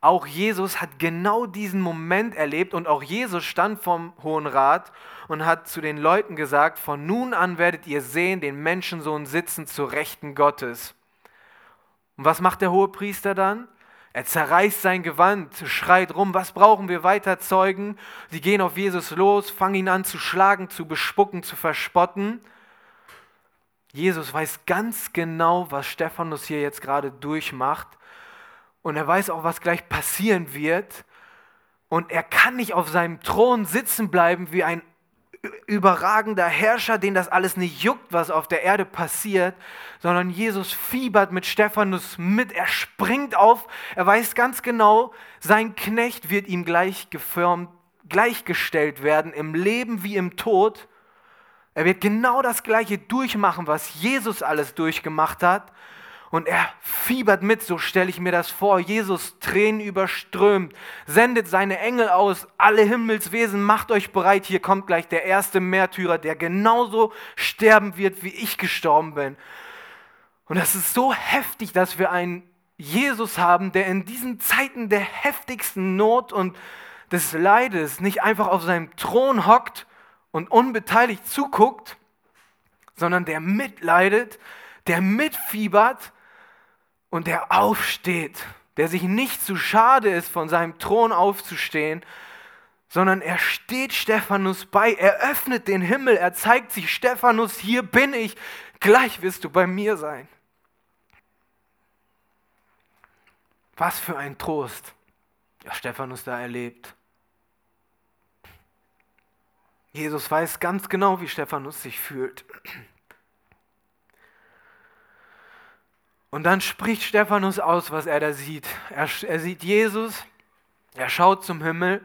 Auch Jesus hat genau diesen Moment erlebt und auch Jesus stand vom Hohen Rat und hat zu den Leuten gesagt, von nun an werdet ihr sehen den Menschensohn sitzen zur Rechten Gottes. Und was macht der hohe Priester dann? Er zerreißt sein Gewand, schreit rum, was brauchen wir weiter Zeugen? Sie gehen auf Jesus los, fangen ihn an zu schlagen, zu bespucken, zu verspotten. Jesus weiß ganz genau, was Stephanus hier jetzt gerade durchmacht und er weiß auch, was gleich passieren wird. Und er kann nicht auf seinem Thron sitzen bleiben wie ein überragender Herrscher, den das alles nicht juckt, was auf der Erde passiert, sondern Jesus fiebert mit Stephanus mit, er springt auf, er weiß ganz genau, sein Knecht wird ihm gleich gefirmt, gleichgestellt werden, im Leben wie im Tod. Er wird genau das Gleiche durchmachen, was Jesus alles durchgemacht hat und er fiebert mit, so stelle ich mir das vor. Jesus Tränen überströmt, sendet seine Engel aus, alle Himmelswesen, macht euch bereit, hier kommt gleich der erste Märtyrer, der genauso sterben wird, wie ich gestorben bin. Und das ist so heftig, dass wir einen Jesus haben, der in diesen Zeiten der heftigsten Not und des Leides nicht einfach auf seinem Thron hockt und unbeteiligt zuguckt, sondern der mitleidet, der mitfiebert und der aufsteht, der sich nicht zu schade ist, von seinem Thron aufzustehen, sondern er steht Stephanus bei, er öffnet den Himmel, er zeigt sich, Stephanus, hier bin ich, gleich wirst du bei mir sein. Was für ein Trost, der Stephanus da erlebt. Jesus weiß ganz genau, wie Stephanus sich fühlt. Und dann spricht Stephanus aus, was er da sieht. Er, er sieht Jesus, er schaut zum Himmel,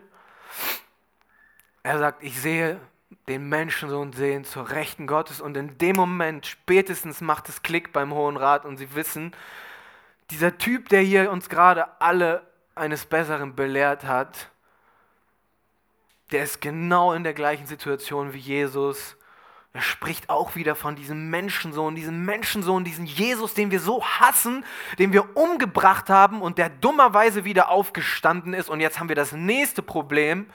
er sagt, ich sehe den Menschensohn sehen zur Rechten Gottes. Und in dem Moment spätestens macht es Klick beim Hohen Rat und sie wissen, dieser Typ, der hier uns gerade alle eines Besseren belehrt hat, der ist genau in der gleichen Situation wie Jesus er spricht auch wieder von diesem Menschensohn, diesem Menschensohn, diesen Jesus, den wir so hassen, den wir umgebracht haben und der dummerweise wieder aufgestanden ist. Und jetzt haben wir das nächste Problem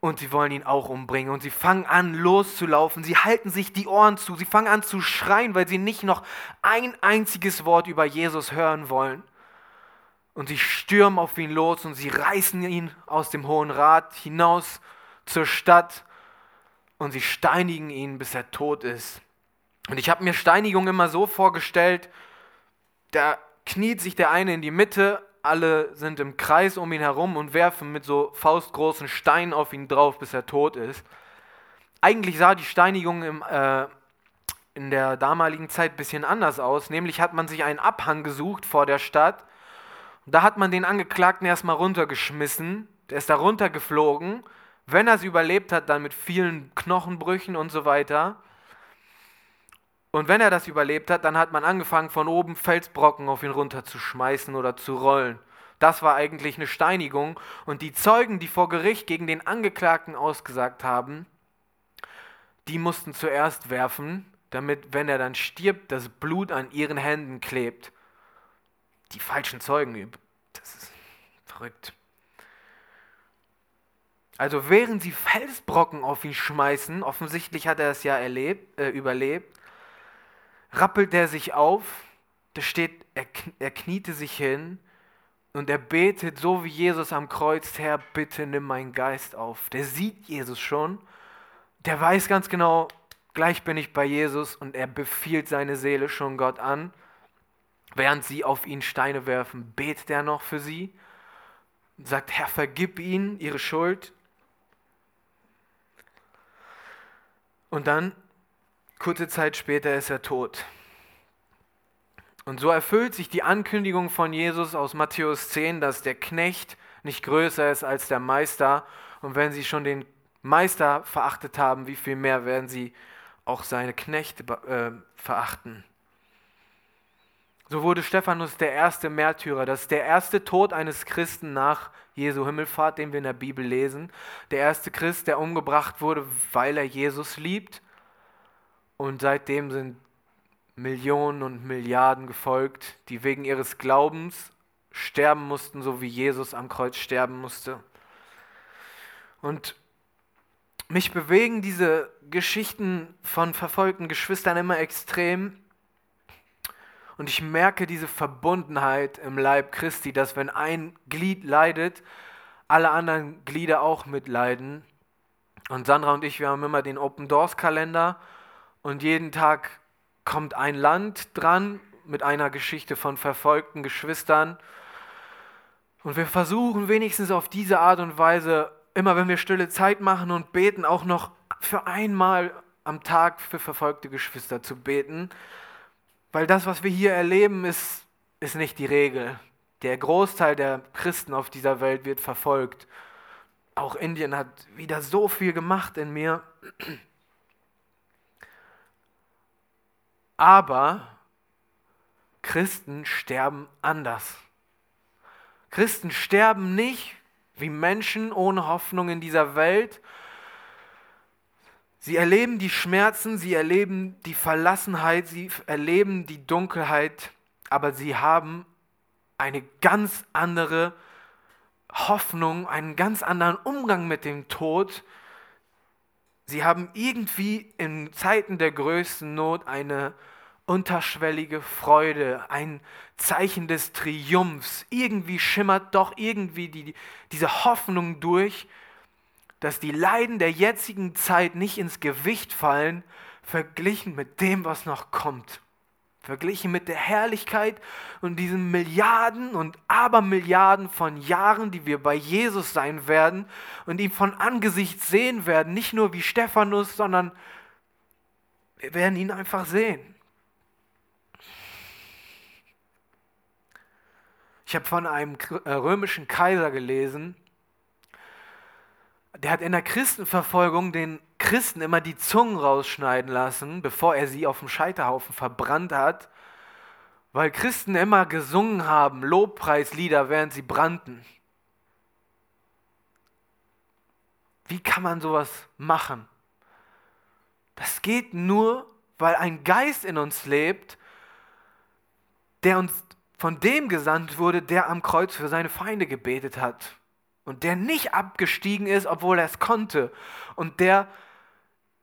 und sie wollen ihn auch umbringen. Und sie fangen an loszulaufen, sie halten sich die Ohren zu, sie fangen an zu schreien, weil sie nicht noch ein einziges Wort über Jesus hören wollen. Und sie stürmen auf ihn los und sie reißen ihn aus dem Hohen Rat hinaus zur Stadt und sie steinigen ihn, bis er tot ist. Und ich habe mir Steinigung immer so vorgestellt, da kniet sich der eine in die Mitte, alle sind im Kreis um ihn herum und werfen mit so faustgroßen Steinen auf ihn drauf, bis er tot ist. Eigentlich sah die Steinigung im, äh, in der damaligen Zeit ein bisschen anders aus. Nämlich hat man sich einen Abhang gesucht vor der Stadt da hat man den Angeklagten erstmal runtergeschmissen, der ist da runtergeflogen. Wenn er es überlebt hat, dann mit vielen Knochenbrüchen und so weiter. Und wenn er das überlebt hat, dann hat man angefangen, von oben Felsbrocken auf ihn runterzuschmeißen oder zu rollen. Das war eigentlich eine Steinigung. Und die Zeugen, die vor Gericht gegen den Angeklagten ausgesagt haben, die mussten zuerst werfen, damit, wenn er dann stirbt, das Blut an ihren Händen klebt. Die falschen Zeugen, das ist verrückt. Also während sie Felsbrocken auf ihn schmeißen, offensichtlich hat er es ja erlebt, äh, überlebt, rappelt er sich auf, da steht, er, er kniete sich hin und er betet so wie Jesus am Kreuz, Herr, bitte nimm meinen Geist auf. Der sieht Jesus schon, der weiß ganz genau, gleich bin ich bei Jesus und er befiehlt seine Seele schon Gott an. Während sie auf ihn Steine werfen, betet er noch für sie, sagt, Herr, vergib ihnen ihre Schuld. Und dann, kurze Zeit später, ist er tot. Und so erfüllt sich die Ankündigung von Jesus aus Matthäus 10, dass der Knecht nicht größer ist als der Meister. Und wenn sie schon den Meister verachtet haben, wie viel mehr werden sie auch seine Knechte äh, verachten. So wurde Stephanus der erste Märtyrer. Das ist der erste Tod eines Christen nach Jesu Himmelfahrt, den wir in der Bibel lesen. Der erste Christ, der umgebracht wurde, weil er Jesus liebt. Und seitdem sind Millionen und Milliarden gefolgt, die wegen ihres Glaubens sterben mussten, so wie Jesus am Kreuz sterben musste. Und mich bewegen diese Geschichten von verfolgten Geschwistern immer extrem. Und ich merke diese Verbundenheit im Leib Christi, dass wenn ein Glied leidet, alle anderen Glieder auch mitleiden. Und Sandra und ich, wir haben immer den Open Doors Kalender und jeden Tag kommt ein Land dran mit einer Geschichte von verfolgten Geschwistern. Und wir versuchen wenigstens auf diese Art und Weise immer wenn wir stille Zeit machen und beten, auch noch für einmal am Tag für verfolgte Geschwister zu beten. Weil das, was wir hier erleben, ist, ist nicht die Regel. Der Großteil der Christen auf dieser Welt wird verfolgt. Auch Indien hat wieder so viel gemacht in mir. Aber Christen sterben anders. Christen sterben nicht, wie Menschen ohne Hoffnung in dieser Welt. Sie erleben die Schmerzen, sie erleben die Verlassenheit, sie erleben die Dunkelheit, aber sie haben eine ganz andere Hoffnung, einen ganz anderen Umgang mit dem Tod. Sie haben irgendwie in Zeiten der größten Not eine unterschwellige Freude, ein Zeichen des Triumphs. Irgendwie schimmert doch irgendwie die, diese Hoffnung durch, dass die Leiden der jetzigen Zeit nicht ins Gewicht fallen, verglichen mit dem, was noch kommt. Verglichen mit der Herrlichkeit und diesen Milliarden und Abermilliarden von Jahren, die wir bei Jesus sein werden und ihn von Angesicht sehen werden, nicht nur wie Stephanus, sondern wir werden ihn einfach sehen. Ich habe von einem äh, römischen Kaiser gelesen, der hat in der Christenverfolgung den Christen immer die Zungen rausschneiden lassen, bevor er sie auf dem Scheiterhaufen verbrannt hat, weil Christen immer gesungen haben, Lobpreislieder, während sie brannten. Wie kann man sowas machen? Das geht nur, weil ein Geist in uns lebt, der uns von dem gesandt wurde, der am Kreuz für seine Feinde gebetet hat und der nicht abgestiegen ist, obwohl er es konnte und der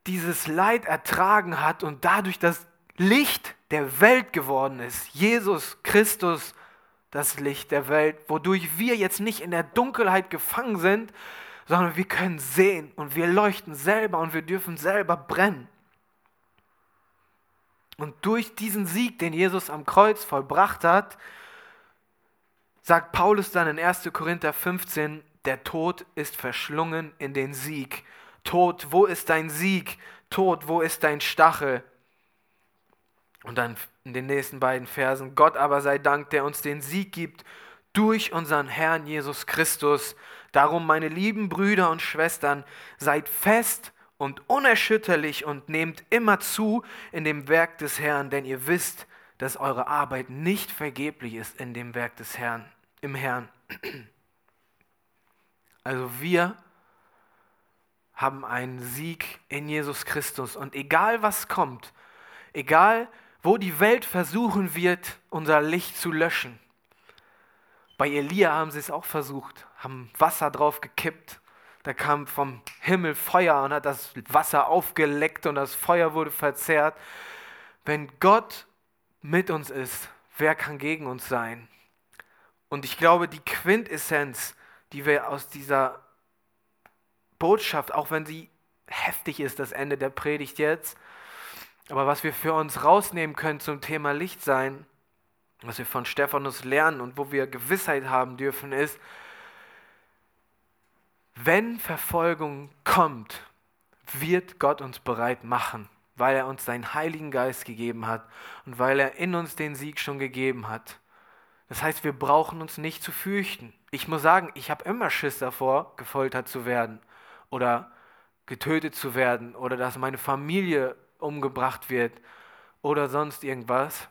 dieses Leid ertragen hat und dadurch das Licht der Welt geworden ist. Jesus Christus, das Licht der Welt, wodurch wir jetzt nicht in der Dunkelheit gefangen sind, sondern wir können sehen und wir leuchten selber und wir dürfen selber brennen. Und durch diesen Sieg, den Jesus am Kreuz vollbracht hat, sagt Paulus dann in 1. Korinther 15, der Tod ist verschlungen in den Sieg. Tod, wo ist dein Sieg? Tod, wo ist dein Stachel? Und dann in den nächsten beiden Versen, Gott aber sei Dank, der uns den Sieg gibt durch unseren Herrn Jesus Christus. Darum, meine lieben Brüder und Schwestern, seid fest und unerschütterlich und nehmt immer zu in dem Werk des Herrn, denn ihr wisst, dass eure Arbeit nicht vergeblich ist in dem Werk des Herrn, im Herrn. Also wir haben einen Sieg in Jesus Christus und egal was kommt, egal wo die Welt versuchen wird, unser Licht zu löschen. Bei Elia haben sie es auch versucht, haben Wasser drauf gekippt. Da kam vom Himmel Feuer und hat das Wasser aufgeleckt und das Feuer wurde verzehrt. Wenn Gott mit uns ist, wer kann gegen uns sein? Und ich glaube, die Quintessenz, die wir aus dieser Botschaft, auch wenn sie heftig ist, das Ende der Predigt jetzt, aber was wir für uns rausnehmen können zum Thema Licht sein, was wir von Stephanus lernen und wo wir Gewissheit haben dürfen, ist, wenn Verfolgung kommt, wird Gott uns bereit machen weil er uns seinen Heiligen Geist gegeben hat und weil er in uns den Sieg schon gegeben hat. Das heißt, wir brauchen uns nicht zu fürchten. Ich muss sagen, ich habe immer Schiss davor, gefoltert zu werden oder getötet zu werden oder dass meine Familie umgebracht wird oder sonst irgendwas.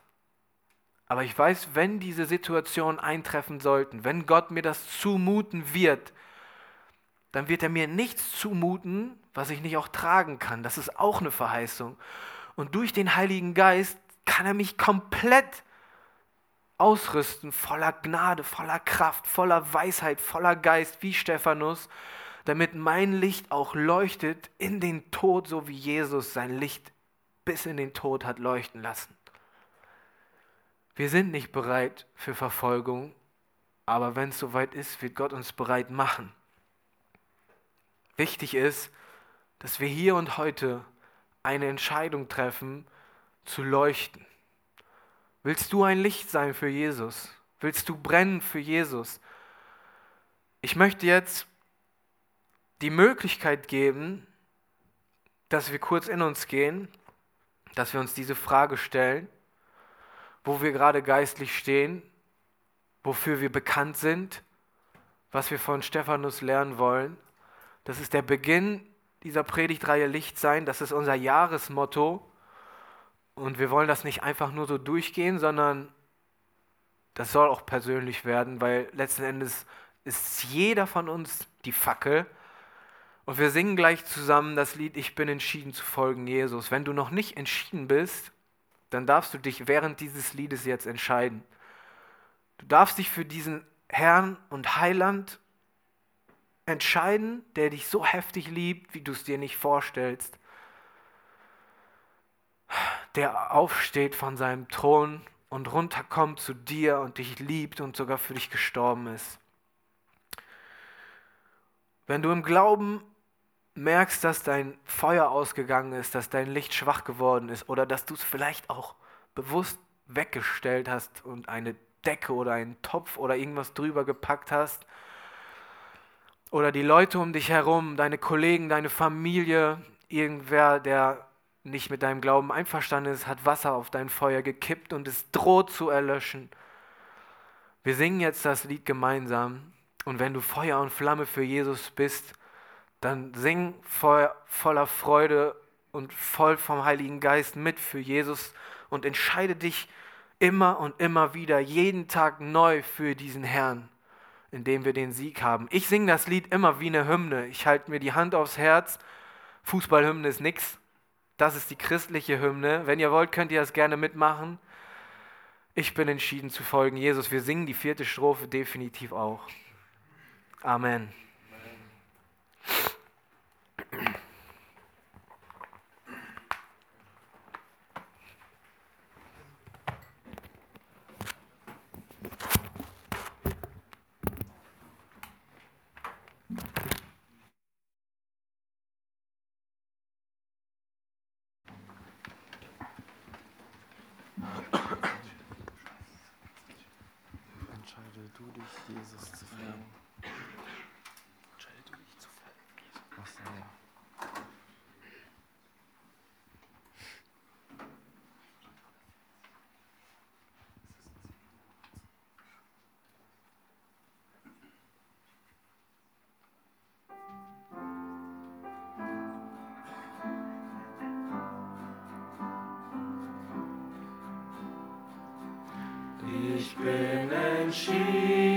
Aber ich weiß, wenn diese Situationen eintreffen sollten, wenn Gott mir das zumuten wird, dann wird er mir nichts zumuten, was ich nicht auch tragen kann. Das ist auch eine Verheißung. Und durch den Heiligen Geist kann er mich komplett ausrüsten, voller Gnade, voller Kraft, voller Weisheit, voller Geist, wie Stephanus, damit mein Licht auch leuchtet in den Tod, so wie Jesus sein Licht bis in den Tod hat leuchten lassen. Wir sind nicht bereit für Verfolgung, aber wenn es soweit ist, wird Gott uns bereit machen. Wichtig ist, dass wir hier und heute eine Entscheidung treffen, zu leuchten. Willst du ein Licht sein für Jesus? Willst du brennen für Jesus? Ich möchte jetzt die Möglichkeit geben, dass wir kurz in uns gehen, dass wir uns diese Frage stellen, wo wir gerade geistlich stehen, wofür wir bekannt sind, was wir von Stephanus lernen wollen das ist der Beginn dieser Predigtreihe Licht sein. Das ist unser Jahresmotto. Und wir wollen das nicht einfach nur so durchgehen, sondern das soll auch persönlich werden, weil letzten Endes ist jeder von uns die Fackel. Und wir singen gleich zusammen das Lied Ich bin entschieden zu folgen Jesus. Wenn du noch nicht entschieden bist, dann darfst du dich während dieses Liedes jetzt entscheiden. Du darfst dich für diesen Herrn und Heiland entscheiden, der dich so heftig liebt, wie du es dir nicht vorstellst, der aufsteht von seinem Thron und runterkommt zu dir und dich liebt und sogar für dich gestorben ist. Wenn du im Glauben merkst, dass dein Feuer ausgegangen ist, dass dein Licht schwach geworden ist oder dass du es vielleicht auch bewusst weggestellt hast und eine Decke oder einen Topf oder irgendwas drüber gepackt hast, oder die Leute um dich herum, deine Kollegen, deine Familie, irgendwer, der nicht mit deinem Glauben einverstanden ist, hat Wasser auf dein Feuer gekippt und es droht zu erlöschen. Wir singen jetzt das Lied gemeinsam und wenn du Feuer und Flamme für Jesus bist, dann sing voller Freude und voll vom Heiligen Geist mit für Jesus und entscheide dich immer und immer wieder, jeden Tag neu für diesen Herrn in dem wir den Sieg haben. Ich singe das Lied immer wie eine Hymne. Ich halte mir die Hand aufs Herz. Fußballhymne ist nichts. Das ist die christliche Hymne. Wenn ihr wollt, könnt ihr das gerne mitmachen. Ich bin entschieden zu folgen Jesus. Wir singen die vierte Strophe definitiv auch. Amen. And Sheep.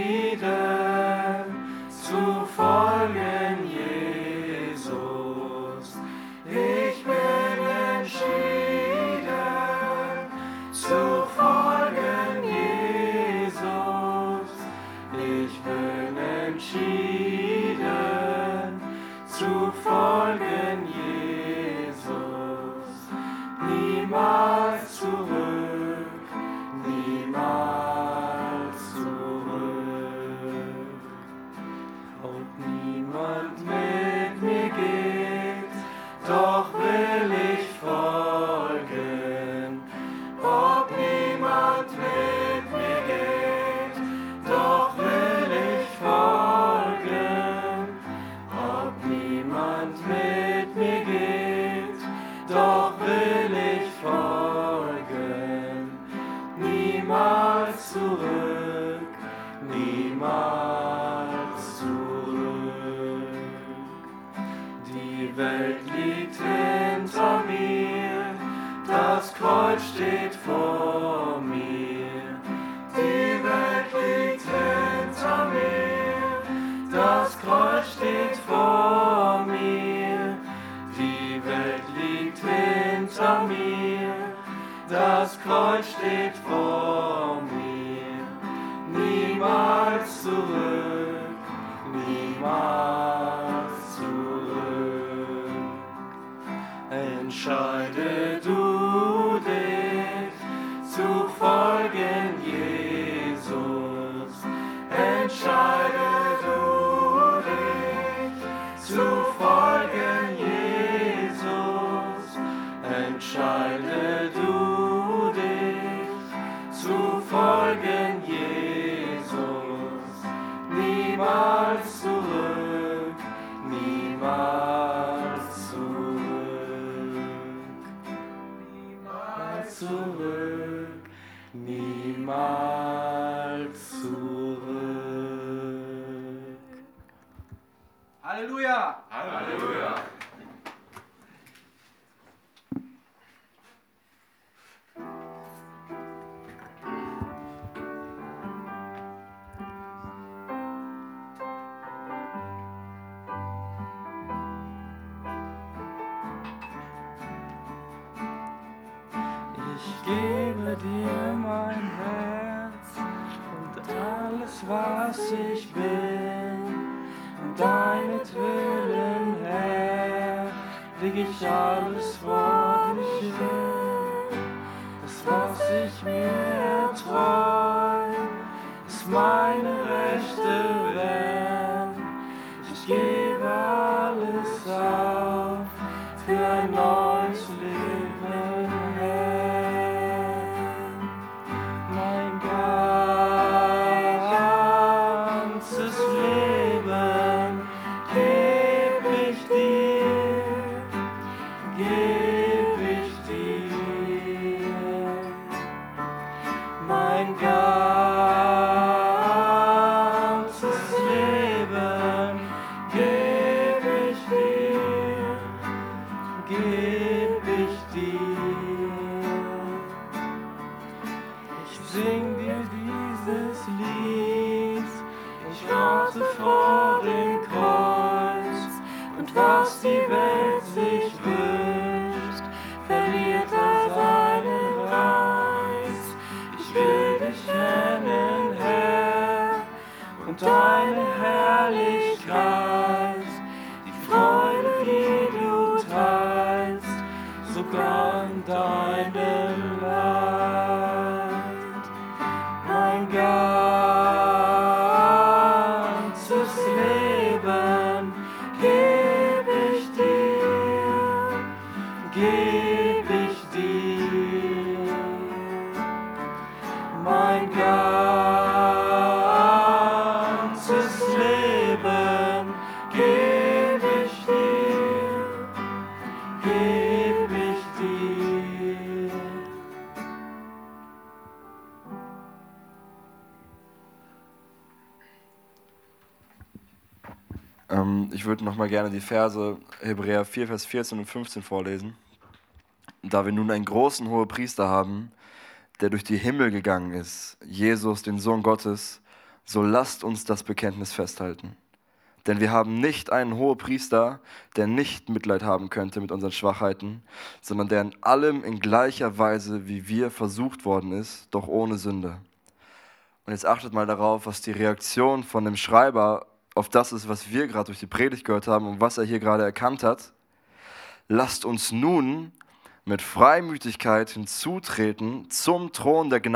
hinter mir, das Kreuz steht vor mir, niemals zurück, niemals. gerne die Verse Hebräer 4, Vers 14 und 15 vorlesen. Da wir nun einen großen Hohepriester haben, der durch die Himmel gegangen ist, Jesus, den Sohn Gottes, so lasst uns das Bekenntnis festhalten. Denn wir haben nicht einen Hohepriester, der nicht Mitleid haben könnte mit unseren Schwachheiten, sondern der in allem in gleicher Weise wie wir versucht worden ist, doch ohne Sünde. Und jetzt achtet mal darauf, was die Reaktion von dem Schreiber auf das ist, was wir gerade durch die Predigt gehört haben und was er hier gerade erkannt hat. Lasst uns nun mit Freimütigkeit hinzutreten zum Thron der Gnade